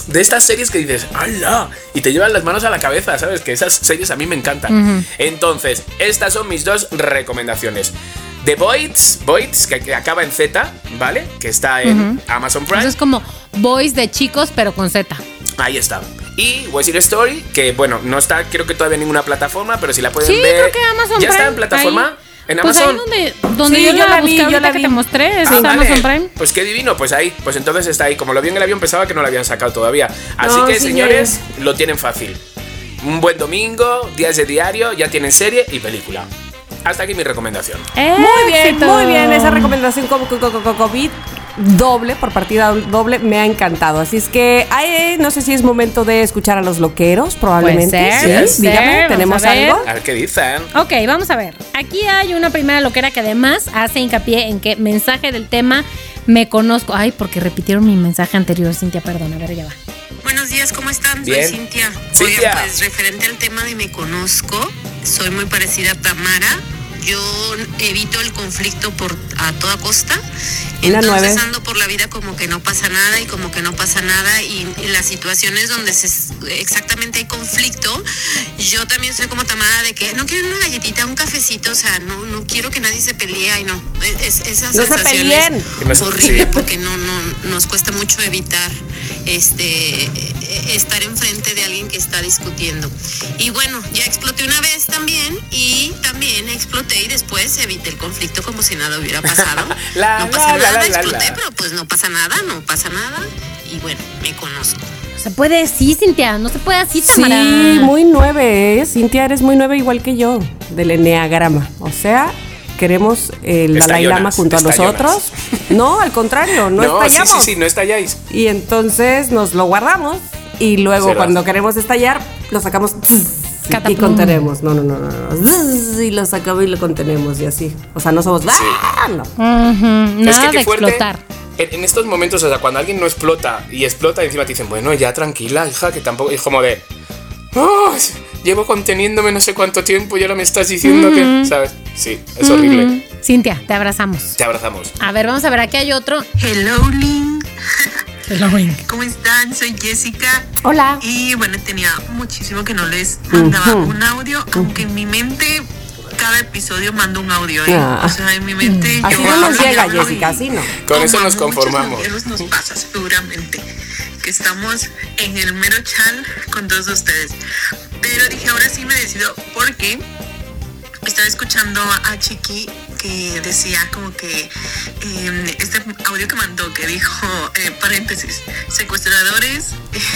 de estas series que dices, ¡hala! Y te llevan las manos a la cabeza, ¿sabes? Que esas series a mí me encantan. Entonces, estas son mis dos recomendaciones. The Voids, Voids, que, que acaba en Z, ¿vale? Que está en Amazon Prime.
Eso es como Boys de chicos, pero con Z.
Ahí está. Y West Side Story, que bueno, no está, creo que todavía en ninguna plataforma, pero si la pueden
Sí,
ver.
creo que Amazon
¿Ya está en plataforma?
ahí.
¿En
Pues ahí donde, donde
Sí,
yo,
yo
la,
la vi,
busqué
yo
ahorita
la
que
vi.
te mostré, es
Ah, vale.
Amazon Prime.
Pues qué divino, pues ahí, pues entonces está ahí. Como lo vi en el avión, pensaba que no lo habían sacado todavía. Así
No,
que,
sí,
señores, lo tienen fácil. Un buen domingo, días de diario, ya tienen serie y película. Hasta aquí mi recomendación.
Muy bien, muy bien. Esa recomendación como co- co- co- COVID doble, por partida doble, me ha encantado. Así es que ay, no sé si es momento de escuchar a los loqueros, probablemente.
Puede ser,
Sí,
puede ser,
dígame, ¿tenemos
a ver.
algo?
A ver qué dicen.
Ok, vamos a ver. Aquí hay una primera loquera que además hace hincapié en que mensaje del tema me conozco. Ay, porque repitieron mi mensaje anterior, Cintia, perdón, a ver, ya va.
Buenos días, ¿cómo están?
Bien.
Soy Cintia.
Cintia.
Oigan, pues referente al tema de me conozco, soy muy parecida a Tamara. Yo evito el conflicto por a toda costa.
Una
Entonces
nueve.
ando por la vida como que no pasa nada y como que no pasa nada y en las situaciones donde se, exactamente hay conflicto, yo también soy como Tamara de que no quiero una galletita, un cafecito, o sea, no no quiero que nadie se pelee y no. Es, esas
No se peleen.
Horrible porque no, no nos cuesta mucho evitar este eh, estar enfrente de alguien que está discutiendo. Y bueno, ya exploté una vez también y también exploté y después evité el conflicto como si nada hubiera pasado. (laughs)
La,
no pasa
la,
nada,
la, la,
exploté,
la.
pero pues no pasa nada, no pasa nada. Y bueno, me conozco.
Se puede así, Cintia, no se puede así,
Sí,
Tamara.
muy nueve, ¿eh? Cintia, eres muy nueve igual que yo, del Enneagrama. O sea, queremos el Dalai Lama junto a nosotros. No, al contrario, no,
No, sí,
estallamos.
sí, sí, no estalláis.
Y entonces nos lo guardamos y luego cuando queremos estallar, lo sacamos y contenemos. No, no, no, no. Y lo sacamos y lo contenemos y así. O sea, no somos... ¡Ah! No.
Ujú,
es
Nada
que
de explotar.
En, en estos momentos, o sea, cuando alguien no explota y explota, encima te dicen, bueno, ya tranquila, hija, que tampoco. Es como de. "Oh, llevo conteniéndome no sé cuánto tiempo y ahora me estás diciendo que. ¿Sabes? Sí, es horrible.
Cintia, te abrazamos.
Te abrazamos.
A ver, vamos a ver, aquí hay otro.
Hello, Link. ¿Cómo están? Soy Jessica.
Hola.
Y bueno, tenía muchísimo que no les mandaba un audio, aunque en mi mente cada episodio mando un audio. ¿eh?
Ah.
O sea, en mi mente
Así
yo
no nos llega, Jessica, así no.
Con eso nos conformamos.
Nos pasa seguramente que estamos en el mero chal con todos ustedes. Pero dije, ahora sí me decido porque estaba escuchando a Chiqui que decía como que eh, este audio que mandó que dijo, eh, paréntesis, secuestradores,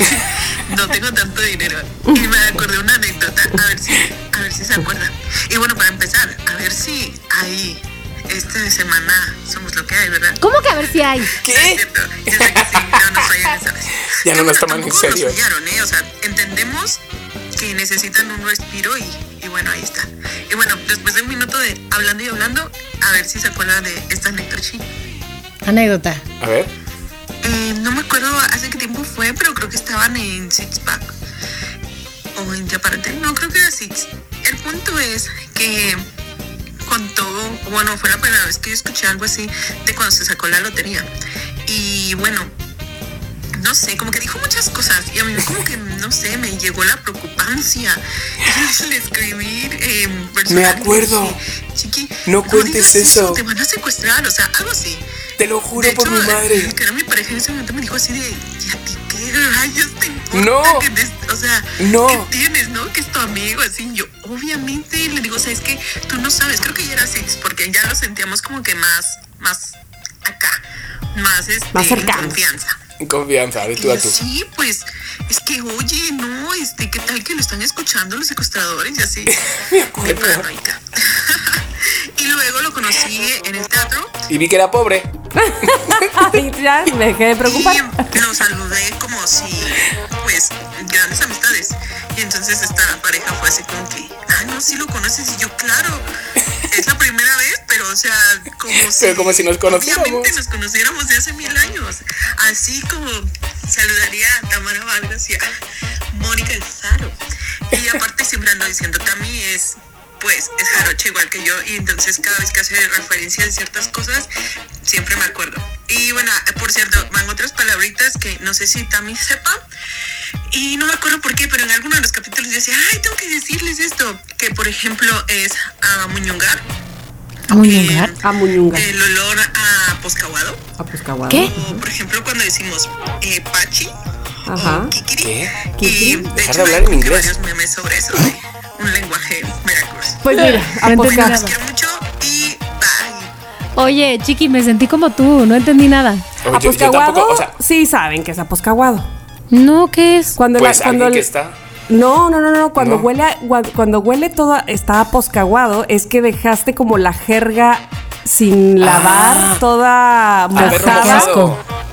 (laughs) no tengo tanto dinero. Y me acordé una anécdota, a ver si, a ver si se acuerdan. Y bueno, para empezar, a ver si ahí, esta semana somos lo que hay, ¿verdad?
¿Cómo que a ver si hay?
No es cierto, yo sé que sí, no nos fallan esa vez.
Ya no nos toman en serio.
Nos fallaron, ¿eh? O sea, entendemos que necesitan un respiro y, y bueno, ahí está. Y bueno, después de un minuto de hablando y hablando, a ver si se acuerda de esta anécdota.
Anécdota.
A ver.
Eh, no me acuerdo hace qué tiempo fue, pero creo que estaban en Six Pack o en Yaparate. No, creo que era Six. El punto es que contó, bueno, fue la primera vez que yo escuché algo así de cuando se sacó la lotería. Y bueno, no sé, como que dijo muchas cosas y a mí como que, no sé, me llegó la preocupancia. (laughs) Escribí eh,
Me acuerdo.
Chiqui,
No cuentes eso.
Te van a secuestrar, o sea, algo así.
Te lo juro
De
por
hecho,
mi madre. (laughs)
que era mi pareja en ese momento me dijo así de, ¿y a ti qué rayos te importa?
No.
que te- o sea,
No.
¿qué tienes, no? Que es tu amigo, así. Yo, obviamente, le digo, o sea, es que tú no sabes, creo que ya era Six, porque ya lo sentíamos como que más, más acá, más, este,
Más
en
cercanos.
Confianza.
Confianza, de
Y
tú a
yo,
tú.
sí, pues, es que, oye, no, este, ¿qué tal que lo están escuchando los secuestradores y así? Qué paranoica. y luego lo conocí en el teatro
Y vi que era pobre. (laughs)
Ay, ya me dejé de preocupar.
Y lo saludé como si, pues, grandes amistades. Y entonces esta pareja fue así como que, ah, no, sí lo conoces. Y yo, claro, es la primera vez, pero o sea, como si. (laughs)
Pero como si nos conociéramos.
Obviamente nos conociéramos de hace mil años. Así como saludaría a Tamara Vargas y a Mónica El Zaro. Y aparte siempre ando diciendo, Tami es pues es jarocha igual que yo y entonces cada vez que hace referencia a ciertas cosas siempre me acuerdo. Y bueno, por cierto, van otras palabritas que no sé si Tami sepa y no me acuerdo por qué, pero en alguno de los capítulos yo decía, ay, tengo que decirles esto, que por ejemplo es a muñungar,
¿A muñungar?
A Muñunga.
el olor a poscaguado,
A Puscahuado.
¿Qué?
o por ejemplo cuando decimos eh, pachi,
Ajá.
kikiri,
¿Qué?
y
Kikiri.
de
Dejar
hecho
de hablar en inglés.
varios memes sobre eso, de un lenguaje Veracruz.
Pues mira, a
No entendí
Posca-
nada.
Los quiero mucho y bye.
Oye, Chiqui, me sentí como tú, no entendí nada.
Oye,
a
tampoco, o sea,
sí saben que es Aposcahuado.
No, ¿qué es?
Cuando
pues
la, cuando
alguien que
el-
está.
No, no, no, no. Cuando
No.
huele, a- cuando huele todo está aposcaguado, es que dejaste como la jerga sin lavar, toda mojada.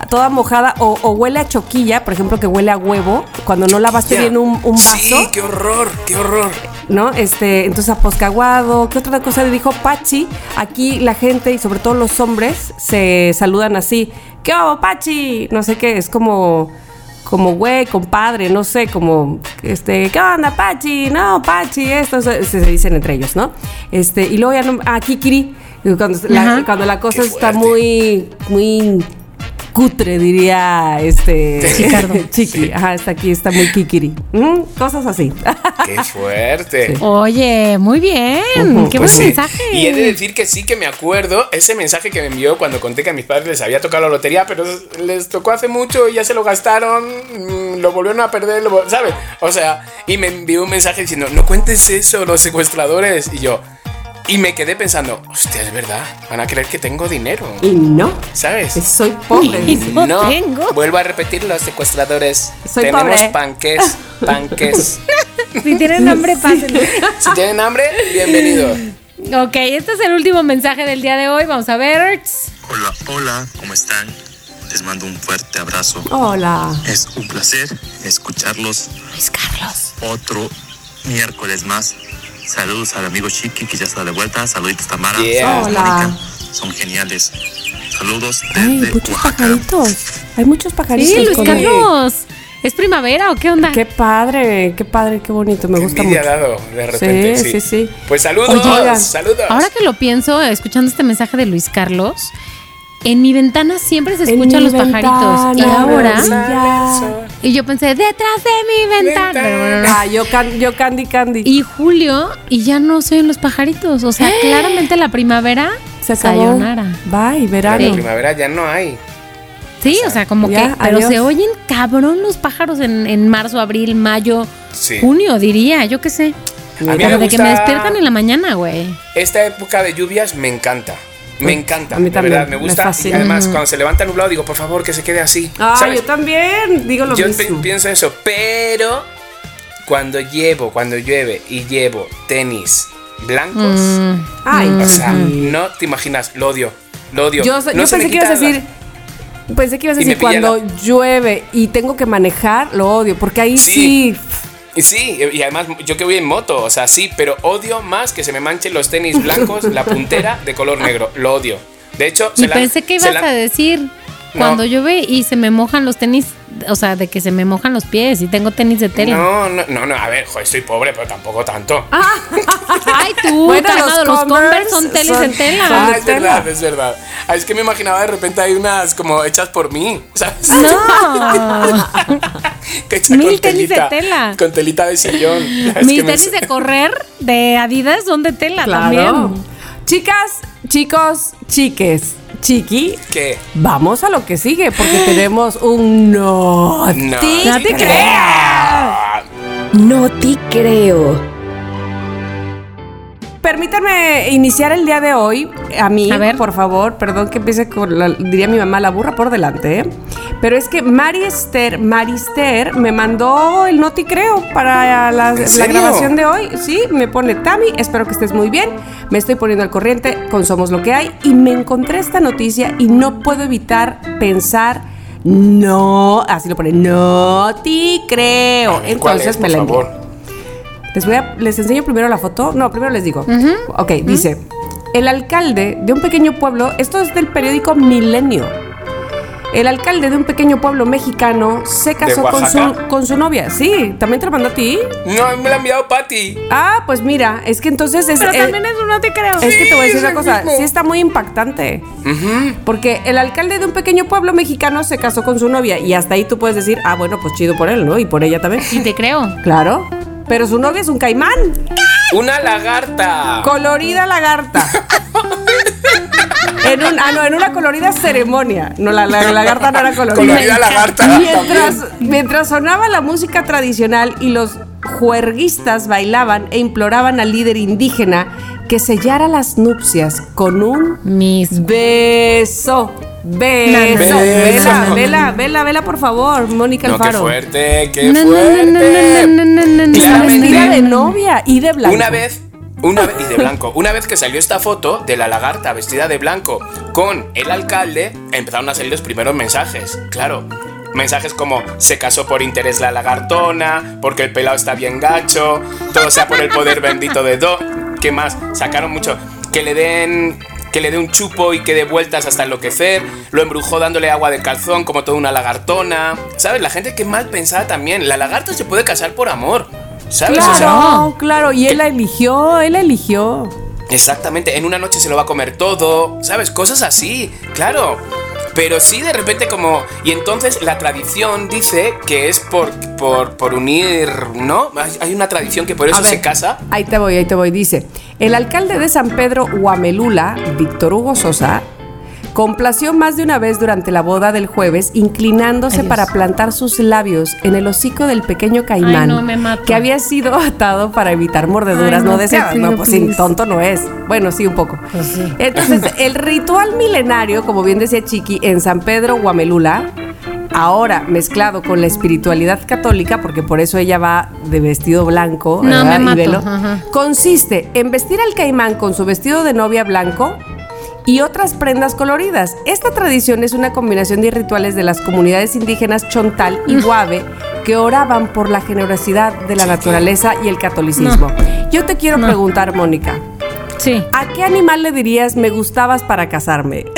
Toda mojada o, o huele a choquilla, por ejemplo, que huele a huevo, cuando no lavaste bien un, un vaso,
Sí, qué horror, qué horror.
¿no? Este, entonces aposcaguado, ¿qué otra cosa le dijo Pachi? Aquí la gente y sobre todo los hombres se saludan así, ¿qué hago, Pachi? No sé qué, es como como güey, compadre, no sé, como este, ¿qué onda, Pachi? No, Pachi, esto se, se dicen entre ellos, ¿no? Este, y luego ya no, ah, Kikiri, cuando la, cuando la cosa está muy muy cutre diría este
Chicardo. (laughs)
Chiqui, ajá, está aquí, está muy kikiri. Mm, cosas así.
Qué (laughs) fuerte.
Oye, muy bien. Qué
Pues
buen
sí.
mensaje.
Y he de decir que sí que me acuerdo ese mensaje que me envió cuando conté que a mis padres les había tocado la lotería, pero les tocó hace mucho y ya se lo gastaron, mm, lo volvieron a perder, lo ¿sabes? O sea, y me envió un mensaje diciendo, no cuentes eso, los secuestradores. Y yo, y me quedé pensando, hostia, es verdad, van a creer que tengo dinero,
Y no,
¿sabes?
soy pobre. dice. (laughs)
No tengo.
vuelvo a repetir los secuestradores.
Soy
Tenemos
pobre.
panques, (laughs) panques.
Si tienen hambre, (laughs) pásenlo.
si tienen hambre, bienvenidos.
ok, este es el último mensaje del día de hoy. Vamos a ver.
Hola, hola, ¿cómo están? Les mando un fuerte abrazo.
Hola.
Es un placer escucharlos
Luis Carlos.
otro miércoles más. Saludos al amigo Chiqui que ya está de vuelta. Saluditos Tamara.
Yeah.
Saludos
Hola.
Mónica. Son geniales. Saludos
Ay,
desde
muchos
Oaxaca.
pajaritos. Hay muchos pajaritos.
Sí, Luis
con-
Carlos. ¿Es primavera o qué onda?
Qué padre, qué padre, qué bonito. Me
Qué
gusta mucho.
ha dado de repente.
Sí, sí, sí.
Pues saludos,
Oigan,
saludos.
Ahora que lo pienso, escuchando este mensaje de Luis Carlos, en mi ventana siempre se escuchan los pajaritos. Y ahora. Y yo pensé, detrás de mi ventana.
Ah, yo, can- yo Candy Candy.
Y Julio, y ya no se oyen los pajaritos. O sea, (gasps) claramente la primavera
se acabó.
sayonara.
Bye, verano.
en primavera ya no hay.
Sí, o sea, como
ya,
que. Pero
adiós.
se oyen cabrón los pájaros en, en marzo, abril, mayo,
Sí.
junio, diría, yo qué sé.
A mí me
de que me despiertan en la mañana, güey.
Esta época de lluvias me encanta. Me encanta.
a mí
de
también,
verdad, me
me
gusta. y además, cuando se levanta nublado, digo, por favor, que se quede así.
Ah,
¿sabes?
yo también digo lo
Yo
mismo.
pienso eso, pero cuando llevo, cuando llueve y llevo tenis blancos,
Mm.
Ay,
o sea,
sí.
no te imaginas, lo odio, lo odio.
Yo,
No
yo pensé que ibas a decir. Pensé que ibas a decir cuando llueve y tengo que manejar, lo odio. Porque ahí sí.
Sí. Sí, y además yo que voy en moto, o sea, sí, pero odio más que se me manchen los tenis blancos, la (laughs) puntera de color negro. Lo odio. De hecho,
Y
se la-
pensé que
se
ibas
la-
a decir cuando llueve y se me mojan los tenis, o sea, de que se me mojan los pies y tengo tenis de tela.
No, no, no, no, a ver, joder, estoy pobre, pero tampoco tanto. (laughs)
Ay, tú,
Bueno,
calmado,
los
los Converse son tenis
son-
de tela.
Ah,
de
es
tela.
verdad, es verdad. Ah, es que me imaginaba de repente hay unas como hechas por mí, ¿sabes?
No. (laughs)
Que hecha
Mil
con
tenis de tela.
Con telita de sillón. (laughs) Es
Mis
que me-
tenis de correr de Adidas son de tela
Claro.
también.
Chicas, chicos, chiques, chiqui,
¿Qué?
vamos a lo que sigue porque (gasps) tenemos un no.
No,
te
Ah,
No te creo.
Permítanme iniciar el día de hoy. A mí,
A ver.
por favor, perdón que empiece con, la- diría mi mamá, la burra por delante. ¿eh? Pero es que Mari Esther, Marister me mandó el Noti Creo para la, grabación de hoy. Sí, me pone Tami, espero que estés muy bien. Me estoy poniendo al corriente con Somos lo que hay y me encontré esta noticia y no puedo evitar pensar. No, así lo pone, no te creo.
a ver, ¿cuál
Entonces
es,
me
por
la envió. Les voy a, les enseño primero la foto. No, primero les digo. Ok, dice. El alcalde de un pequeño pueblo, esto es del periódico Milenio. El alcalde de un pequeño pueblo mexicano se casó con su, con su novia. Sí, ¿también te lo mandó a ti?
No, me la ha enviado Patty.
Ah, pues mira, es que entonces es.
Pero
eh,
también es un no te creo.
es que te voy a decir una cosa,
mismo.
sí está muy impactante. Porque el alcalde de un pequeño pueblo mexicano se casó con su novia y hasta ahí tú puedes decir, ah, bueno, pues chido por él, ¿no? Y por ella también.
Y te creo.
Claro. Pero su novia es un caimán.
Una lagarta.
Colorida lagarta. en, un, ah, no, en una colorida ceremonia. No, la, la- la lagarta no era colorida.
Colorida lagarta.
Mientras,
también.
mientras sonaba la música tradicional y los juerguistas bailaban e imploraban al líder indígena que sellara las nupcias con un
Mis.
beso. Beso. Vela, vela, vela, vela, por favor, Mónica
No, qué
Alfaro.
fuerte, qué fuerte.
no,
vestida de novia y de blanco.
Una vez, una vez, y de blanco, una vez que salió esta foto de la lagarta vestida de blanco con el alcalde, empezaron a salir los primeros mensajes. Claro, mensajes como se casó por interés la lagartona, porque el pelado está bien gacho, todo sea por el poder bendito de Do. ¿Qué más? Sacaron mucho. Que le den. Que le dé un chupo y que dé vueltas hasta enloquecer. Lo embrujó dándole agua de calzón como toda una lagartona. ¿Sabes? La gente que mal pensada también. La lagarta se puede casar por amor. ¿Sabes? O sea,
Claro, claro, y él la eligió, él la eligió.
Exactamente, en una noche se lo va a comer todo, ¿sabes? Cosas así, claro. Pero sí, de repente como... Y entonces la tradición dice que es por, por, por unir, ¿no? Hay- una tradición que por eso
ver,
se casa.
Ahí te voy, ahí te voy. Dice, el alcalde de San Pedro Huamelula, Víctor Hugo Sosa, complació más de una vez durante la boda del jueves, inclinándose
Adiós.
para plantar sus labios en el hocico del pequeño caimán,
Ay, no, me mato.
que había sido (laughs) atado para evitar mordeduras
Ay,
no,
no,
deseadas. No, pues
please.
tonto no es. Bueno, sí, un poco.
Pues sí.
Entonces, (laughs) el ritual milenario, como bien decía Chiqui, en San Pedro Huamelula, ahora mezclado con la espiritualidad católica, porque por eso ella va de vestido blanco
No, me
y velo,
ajá.
consiste en vestir al caimán con su vestido de novia blanco y otras prendas coloridas. Esta tradición es una combinación de rituales de las comunidades indígenas Chontal y Guave que oraban por la generosidad de la naturaleza y el catolicismo. Yo te quiero
No.
preguntar, Mónica,
Sí.
¿A qué animal le dirías me gustabas para casarme? (laughs)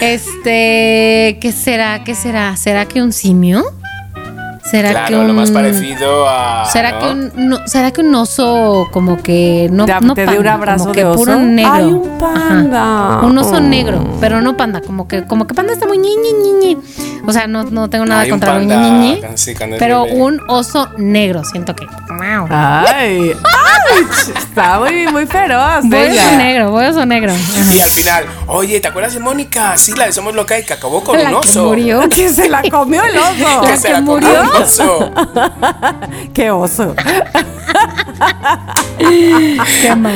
Este, ¿qué será? ¿Qué será? ¿Será que un simio? ¿Será
Claro,
que un
lo más parecido a...
¿Será
¿no?
que un no, será que un oso como que no
Te-
no
te dé
panda,
un abrazo
como que
de oso?
puro negro?
Ay, un panda.
Ajá. Un oso
Oh.
negro, pero no panda, como que como que panda está muy ñi ñi ñi, ñi. O sea, no, no tengo nada
Hay un
contra los ñi
panda,
ñi,
sí,
pero
bebé.
un oso negro, siento que. Wow.
Ay, ay, está muy, muy feroz.
Voy
ella.
oso negro, voy oso negro. Ajá.
Y al final, oye, ¿te acuerdas de Mónica? Sí, la de Somos Loca y que acabó con
La
un
que
oso.
murió. (laughs)
Que se la comió el oso.
Que se
que
la comió
murió.
Un oso. (laughs) (laughs)
Qué
mal.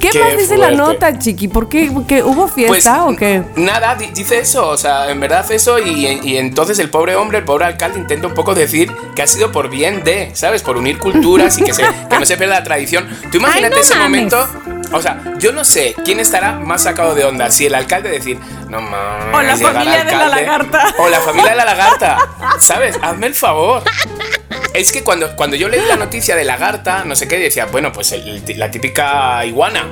¿Qué,
Qué
más dice la nota, chiqui? ¿Por qué? ¿Porque ¿Hubo fiesta o qué?
Pues, Nada, di- dice eso, o sea, en verdad eso y, y entonces el pobre hombre, el pobre alcalde intenta un poco decir que ha sido por bien de, ¿sabes? Por unir culturas y que, se, que no se pierda la tradición. Tú (laughs) imagínate
no
ese
mames.
momento, O sea, yo no sé quién estará más sacado de onda. Si el alcalde decir, no mames.
O la familia de la
alcalde",
lagarta.
O la familia de la lagarta. (laughs) ¿Sabes? Hazme el favor. Es que cuando, cuando yo leí la noticia de lagarta, no sé qué, decía, bueno, pues el- la típica iguana.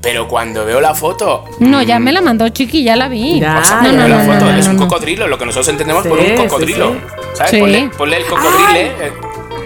Pero cuando veo la foto.
No, ya me la mandó Chiqui, ya la vi.
Ya.
O sea, cuando
no,
veo
no,
la
no,
foto,
no,
es un
no, no.
cocodrilo, lo que nosotros entendemos por un cocodrilo.
sí.
¿Sabes?
Sí.
Ponle, ponle el cocodrilo. eh,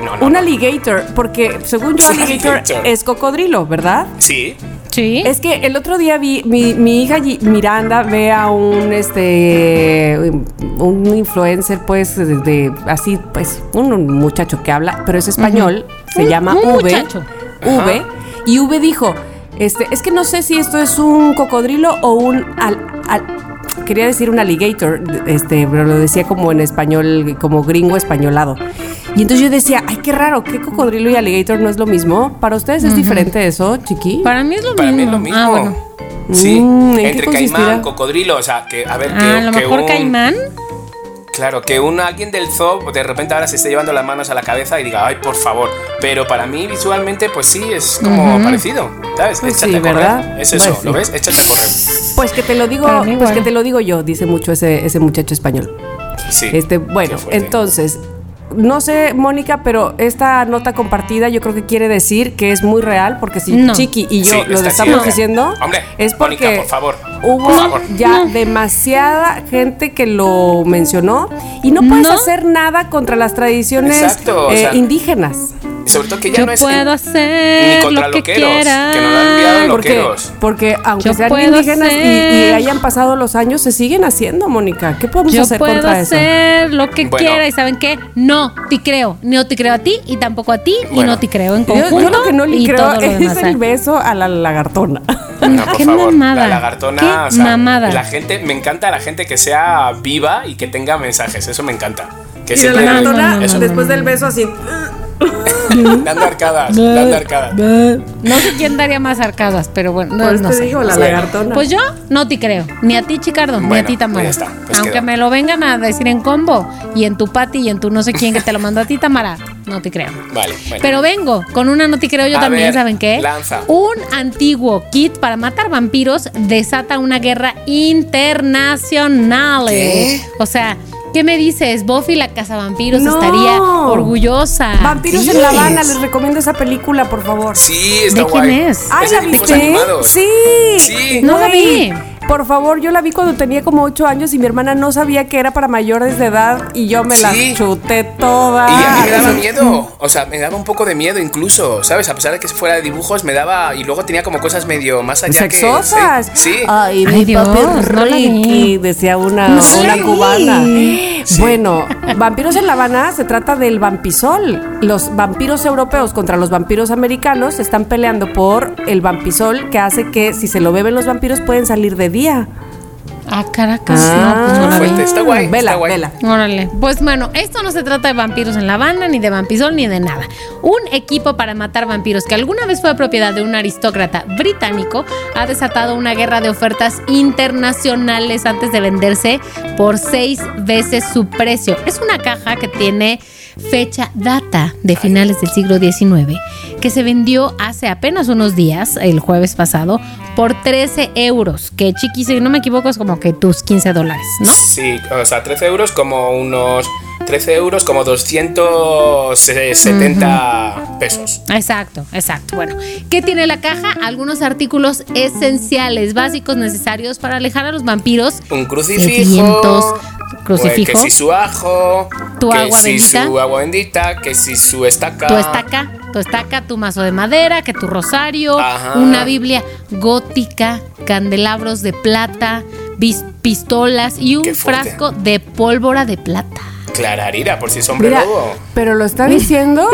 No, no.
Un
no.
alligator, porque según yo (laughs) alligator
alligator.
es cocodrilo, ¿verdad?
Sí.
Sí.
Es que el otro día vi, mi, mi hija Miranda ve a un este un influencer, pues, de, de- así, pues, un muchacho que habla, pero es español, se
Un-
llama
un
V.
muchacho.
V. Y V dijo, este, es que no sé si esto es un cocodrilo o un al- al- quería decir un alligator, este, pero lo decía como en español, como gringo españolado. Y entonces yo decía, ay, qué raro, ¿qué cocodrilo y alligator no es lo mismo? ¿Para ustedes es diferente eso, chiqui?
Para mí es lo
Para
mismo.
mí es lo mismo.
Ah, bueno.
Sí,
Mm, ¿en
entre caimán, cocodrilo, o sea, que a ver, que,
Ah, a lo
que
mejor
un,
Caimán.
Claro, que un alguien del zoo de repente ahora se esté llevando las manos a la cabeza y diga, ay, por favor. Pero para mí visualmente, pues sí, es como parecido, ¿sabes?
Pues
Échate
sí,
a correr.
¿verdad?
Es eso,
Pues sí.
¿lo ves? Échate a correr.
Pues que te lo digo, pues que te lo digo yo, dice mucho ese, ese muchacho español.
Sí.
Este, bueno, entonces, no sé, Mónica, pero esta nota compartida yo creo que quiere decir que es muy real, porque si
No.
Chiqui y yo
Sí,
lo estamos diciendo,
Hombre,
es porque
Mónica, por favor.
hubo
Por favor.
ya demasiada gente que lo mencionó y no puedes
No.
hacer nada contra las tradiciones
Exacto, o
eh,
sea,
indígenas.
Sobre todo que ya
Yo
no es
puedo
ni
hacer
contra
lo que
loqueros,
quiera.
que nos lo han enviado
Porque,
loqueros.
porque aunque
Yo
sean indígenas y, y hayan pasado los años, se siguen haciendo, Mónica. ¿Qué podemos
Yo
hacer
puedo
contra eso?
hacer lo que
Bueno.
quiera y ¿saben qué? No te creo. No te creo a ti y tampoco a ti y
Bueno.
no te creo en
Yo,
conjunto.
yo lo que no le
y
creo es
demás.
el beso a la lagartona.
No, por
Qué
favor.
mamada.
La lagartona,
Qué
o sea,
mamada.
la gente, me encanta la gente que sea viva y que tenga mensajes, eso me encanta. Que
Y la lagartona,
no, no,
eso,
después del beso así. (laughs)
dando arcadas, dando arcadas.
No sé quién daría más arcadas, pero bueno, no,
Por eso
no
te
sé.
digo, la lagartona.
Pues yo no te creo, ni a ti Chicardo, ni a
Bueno,
ti Tamara.
pues pues
Aunque
quedó.
me lo vengan a decir en combo y en tu pati y en tu no sé quién que te lo mandó a ti Tamara, no te creo.
Vale, bueno.
Pero vengo con una no te creo yo
A
también,
ver,
¿saben qué?
lanza.
Un antiguo kit para matar vampiros desata una guerra internacional.
¿Qué?
O sea, ¿qué me dices? Buffy la cazavampiros
No.
estaría orgullosa.
Vampiros
Sí.
en La Habana, les recomiendo esa película, por favor.
Sí, está
¿De quién es?
Ay, ¿la viste? Sí.
Sí.
No la vi.
Por favor, yo la vi cuando tenía como 8 años y mi hermana no sabía que era para mayores de edad y yo me la
Sí.
chuté toda.
Y a mí me daba miedo, o sea, me daba un poco de miedo incluso, ¿sabes? A pesar de que fuera de dibujos, me daba. Y luego tenía como cosas medio más allá
Sexosas.
que. Sí. sí.
Ay,
Ay,
mi
Dios, no la vi.
Ricky, decía una,
vi.
cubana. Bueno, Vampiros en La Habana se trata del vampisol. Los vampiros europeos contra los vampiros americanos están peleando por el vampisol que hace que si se lo beben los vampiros pueden salir de día.
Ah, caracas. no, pues no
fuerte, está guay,
Vela,
está guay.
vela.
Órale, pues bueno, esto no se trata de vampiros en La Habana, ni de vampisol, ni de nada. Un equipo para matar vampiros que alguna vez fue propiedad de un aristócrata británico ha desatado una guerra de ofertas internacionales antes de venderse por seis veces su precio. Es una caja que tiene fecha data de finales del siglo XIX, que se vendió hace apenas unos días, el jueves pasado, por 13 euros, que chiqui, si no me equivoco, es como que tus 15 dólares, ¿no?
Sí, o sea, 13 euros como unos. 13 euros como 270 pesos.
Exacto, exacto. Bueno, ¿qué tiene la caja? Algunos artículos esenciales, básicos, necesarios para alejar a los vampiros.
Un crucifijo. Pues,
crucifijo.
Que si su ajo.
Tu
que
agua
si
bendita.
su agua bendita. Que si su estaca.
Tu estaca, tu estaca, tu mazo de madera, que tu rosario,
Ajá.
una Biblia gótica, candelabros de plata, pistolas y un frasco de pólvora de plata.
Clararira, por si es hombre
Mira,
lobo.
pero lo está diciendo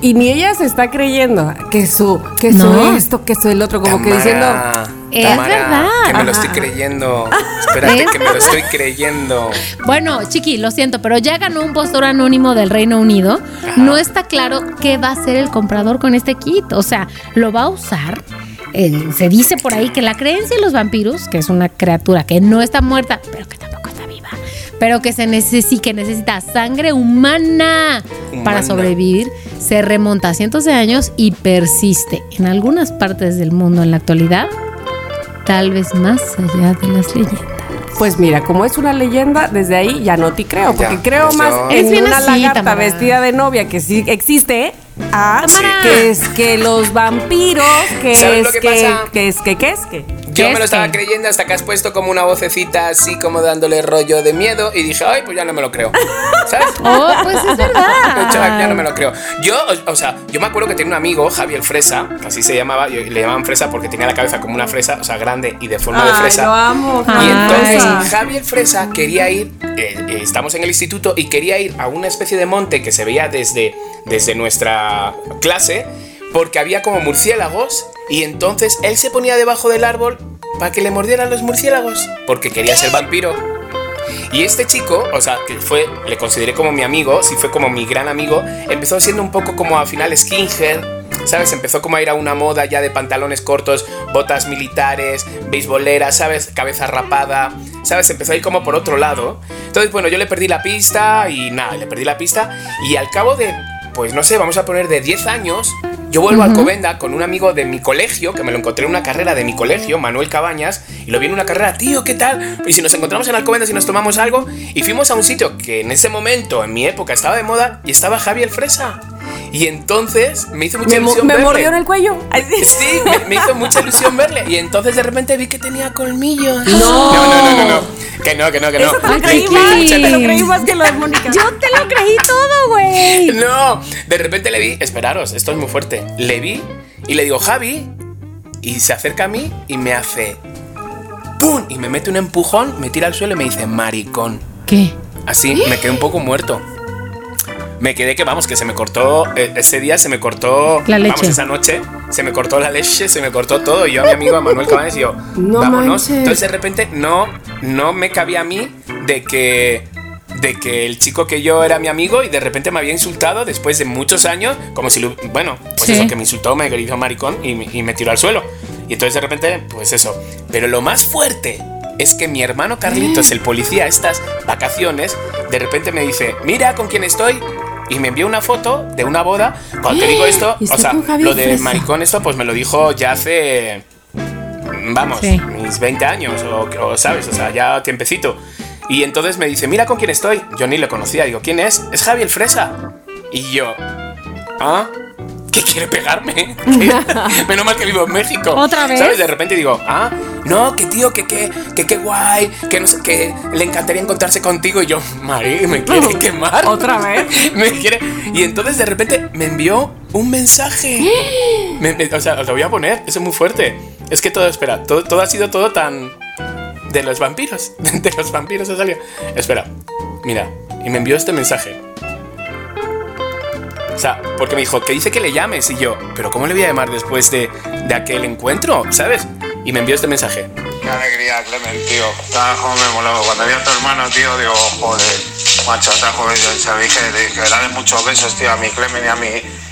y ni ella se está creyendo que su, que su
No.
esto, que su el otro, como que diciendo.
Es
Tamara,
verdad.
Que me lo estoy creyendo. (laughs) Espérate, que me lo estoy creyendo.
Bueno, Chiqui, lo siento, pero ya ganó un postor anónimo del Reino Unido. No está claro qué va a hacer el comprador con este kit. O sea, ¿lo va a usar? Eh, se dice por ahí que la creencia en los vampiros, que es una criatura que no está muerta, pero que tampoco pero que se necesita, que necesita sangre humana, para sobrevivir, se remonta a cientos de años y persiste en algunas partes del mundo en la actualidad, tal vez más allá de las leyendas.
Pues mira, como es una leyenda, desde ahí ya no te creo, porque
Ya,
creo
eso-
más
Es
en una
así,
lagarta
Tamara.
vestida de novia que sí existe, a
Tamara.
que es que los vampiros, que
¿Sabes
es
que
que, que es que qué es que.
Yo
¿Qué
me lo
es
estaba creyendo hasta que has puesto como una vocecita así como dándole rollo de miedo y dije, ay, pues ya no me lo creo. ¿Sabes? (laughs)
Oh, pues es verdad. (laughs)
Ya no me lo creo. Yo, o, sea, yo me acuerdo que tenía un amigo, Javier Fresa, que así se llamaba, y le llamaban Fresa porque tenía la cabeza como una fresa, o sea, grande y de forma de
Ay,
fresa.
lo amo.
Y
Ay.
entonces Javier Fresa quería ir, eh, eh, estamos en el instituto y quería ir a una especie de monte que se veía desde, desde nuestra clase porque había como murciélagos y entonces él se ponía debajo del árbol para que le mordieran los murciélagos porque quería ser vampiro. Y este chico, o sea, que fue, le consideré como mi amigo, sí fue como mi gran amigo, empezó siendo un poco como al final skinhead, ¿sabes? Empezó como a ir a una moda ya de pantalones cortos, botas militares, beisboleras, ¿sabes? Cabeza rapada, ¿sabes? Empezó a ir como por otro lado. Entonces, bueno, yo le perdí la pista y nada, le perdí la pista y al cabo de, pues no sé, vamos a poner de 10 años, yo vuelvo a Alcobenda con un amigo de mi colegio, que me lo encontré en una carrera de mi colegio, Manuel Cabañas, y lo vi en una carrera, tío, ¿qué tal? Y si nos encontramos en Alcobendas y nos tomamos algo, y fuimos a un sitio que en ese momento, en mi época, estaba de moda, y estaba Javier Fresa. Y entonces me hizo mucha
Me,
ilusión
me
verle.
mordió en el cuello. Sí.
Sí, me, me hizo mucha ilusión verle. Y entonces de repente vi que tenía colmillos.
No.
no, no, no, no, no. Que no, que no, que no.
Eso te lo creí más, te lo creí más que lo de Mónica.
Yo te lo creí todo, güey. (laughs)
No, de repente le vi, esperaros, esto es muy fuerte. Le vi y le digo, Javi, y se acerca a mí y me hace ¡pum! Y me mete un empujón, me tira al suelo y me dice, maricón.
¿Qué?
Así, me quedé un poco muerto. Me quedé que, vamos, que se me cortó, eh, ese día se me cortó,
La leche.
vamos, esa noche, se me cortó la leche, se me cortó todo. Y yo a mi amigo a Manuel Cabanes y yo,
No
vámonos.
manches.
Entonces de repente no, no me cabía a mí de que, de que el chico que yo era mi amigo y de repente me había insultado después de muchos años, como si, lo- bueno, pues
Sí.
eso, que me insultó, me gritó maricón y, me- y me tiró al suelo. Y entonces de repente, pues eso. Pero lo más fuerte es que mi hermano Carlitos, el policía, estas vacaciones, de repente me dice, mira con quién estoy. Y me envió una foto de una boda. Cuando te digo esto,
¿Y
o sea, lo de maricón esto, pues me lo dijo ya hace, vamos,
Sí.
mis 20 años, o, o, sabes, o sea, ya tiempecito. Y entonces me dice, mira con quién estoy. Yo ni le conocía, digo, ¿quién es? Es Javier Fresa. Y yo, ¿ah? ¿Qué quiere pegarme? (laughs) Menos mal que vivo en México.
¿Otra vez?
¿Sabes? De repente digo, ah, no, que tío, que qué, que qué guay, que no sé, que le encantaría encontrarse contigo. Y yo, Mari, me (laughs) quiere quemar.
¿Otra vez? (laughs)
me quiere. Y entonces de repente me envió un mensaje. (gasps) Me- me- o sea, os lo voy a poner, eso es muy fuerte. Es que todo, espera, todo, todo ha sido todo tan. De los vampiros. De los vampiros ha salido. Espera, mira, y me envió este mensaje. O sea, porque me dijo que dice que le llames y yo, pero ¿cómo le voy a llamar después de, de aquel encuentro? ¿Sabes? Y me envió este mensaje.
Qué alegría, Clement, tío. Cómo me moló. Cuando vi a tu hermano, tío, digo, joder, macho, está joven. Se dije, dije, dale muchos besos, tío, a mi Clement y a mi,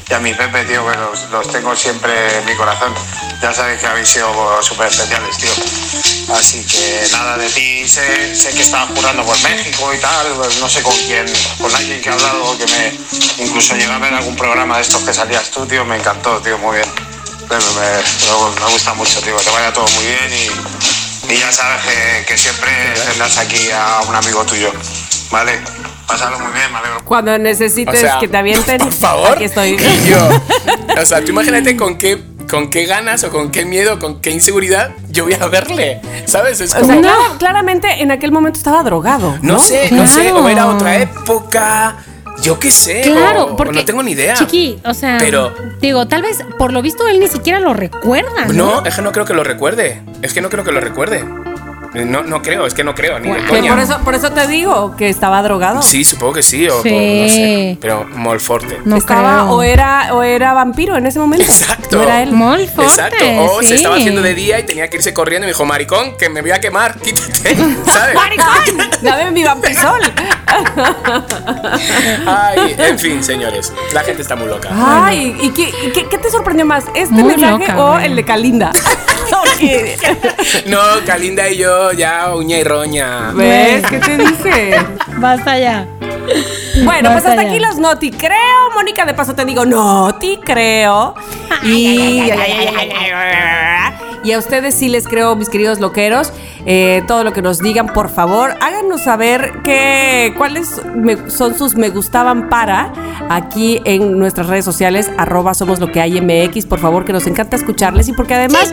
y a mi Pepe, tío, que los, los tengo siempre en mi corazón. Ya sabes que habéis sido súper especiales, tío. Así que nada, de ti sé, sé que estabas jurando por México y tal, pues no sé con quién, con alguien que ha hablado, que me incluso llegué a ver algún programa de estos que salías tú, tío, me encantó, tío, muy bien. Me, me- me- me gusta mucho, tío, que te vaya todo muy bien y, y ya sabes que, que siempre tendrás aquí a un amigo tuyo, ¿vale? Pásalo muy bien, me alegro.
Cuando necesites
O sea,
que te avienten,
por favor.
aquí estoy.
Y (laughs) yo, o sea, tú imagínate con qué, con qué ganas o con qué miedo, con qué inseguridad yo voy a verle. ¿Sabes? Es
O
como.
sea, clara- claramente en aquel momento estaba drogado.
no,
No,
sé, no sé,
Claro.
o era otra época. Yo qué sé.
Claro,
o- o
porque.
no tengo ni idea.
Chiqui, o sea.
Pero-
Digo, tal vez por lo visto él ni siquiera lo recuerda. No.
No, es que no creo que lo recuerde. Es que no creo que lo recuerde. No, no creo, es que no creo, ni de coña.
por eso, por eso te digo que estaba drogado.
Sí, supongo que sí, o,
Sí.
no sé. Pero Molforte.
No
estaba
creo.
o era o era vampiro en ese momento.
Exacto.
No era él.
Mol fuerte,
Exacto. O
sí.
se estaba haciendo de día y tenía que irse corriendo y me dijo, maricón, que me voy a quemar, (laughs) quítate. ¿Sabes?
¡Maricón! (laughs) Dame mi vampisol.
Ay, en fin, señores. La gente está muy loca.
Ay, ¿y qué, qué- qué te sorprendió más? ¿Este
Muy
mensaje
loca,
o el de Kalinda? (laughs)
No, Calinda y yo ya uña y roña.
¿Ves? ¿Qué te dije?
Basta ya.
Bueno, pues
Basta
hasta
ya.
aquí los noti creo. Mónica, de paso te digo noti creo. Y, y a ustedes sí les creo, mis queridos loqueros. eh, todo lo que nos digan, por favor, háganos saber qué, cuáles me- son sus me gustaban para aquí en nuestras redes sociales, arroba somos lo que hay MX. Por favor, que nos encanta escucharles y porque además,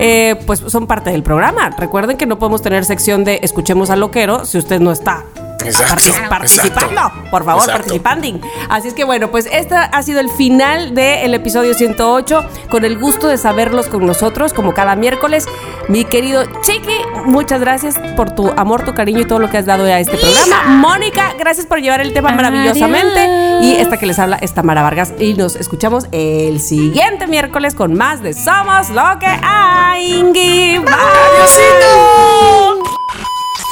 eh, pues son parte del programa. Recuerden que no podemos tener sección de escuchemos al loquero si usted no está
Exacto,
partic- participando.
exacto.
Por favor,
Exacto.
participando. Así es que bueno, pues este ha sido el final del episodio 108. Con el gusto de saberlos con nosotros, como cada miércoles. Mi querido Chiqui, muchas gracias por tu amor, tu cariño y todo lo que has dado a este programa. Mónica, gracias por llevar el tema maravillosamente. Y esta que les habla es Tamara Vargas. Y nos escuchamos el siguiente miércoles con más de Somos lo que hay. Bye.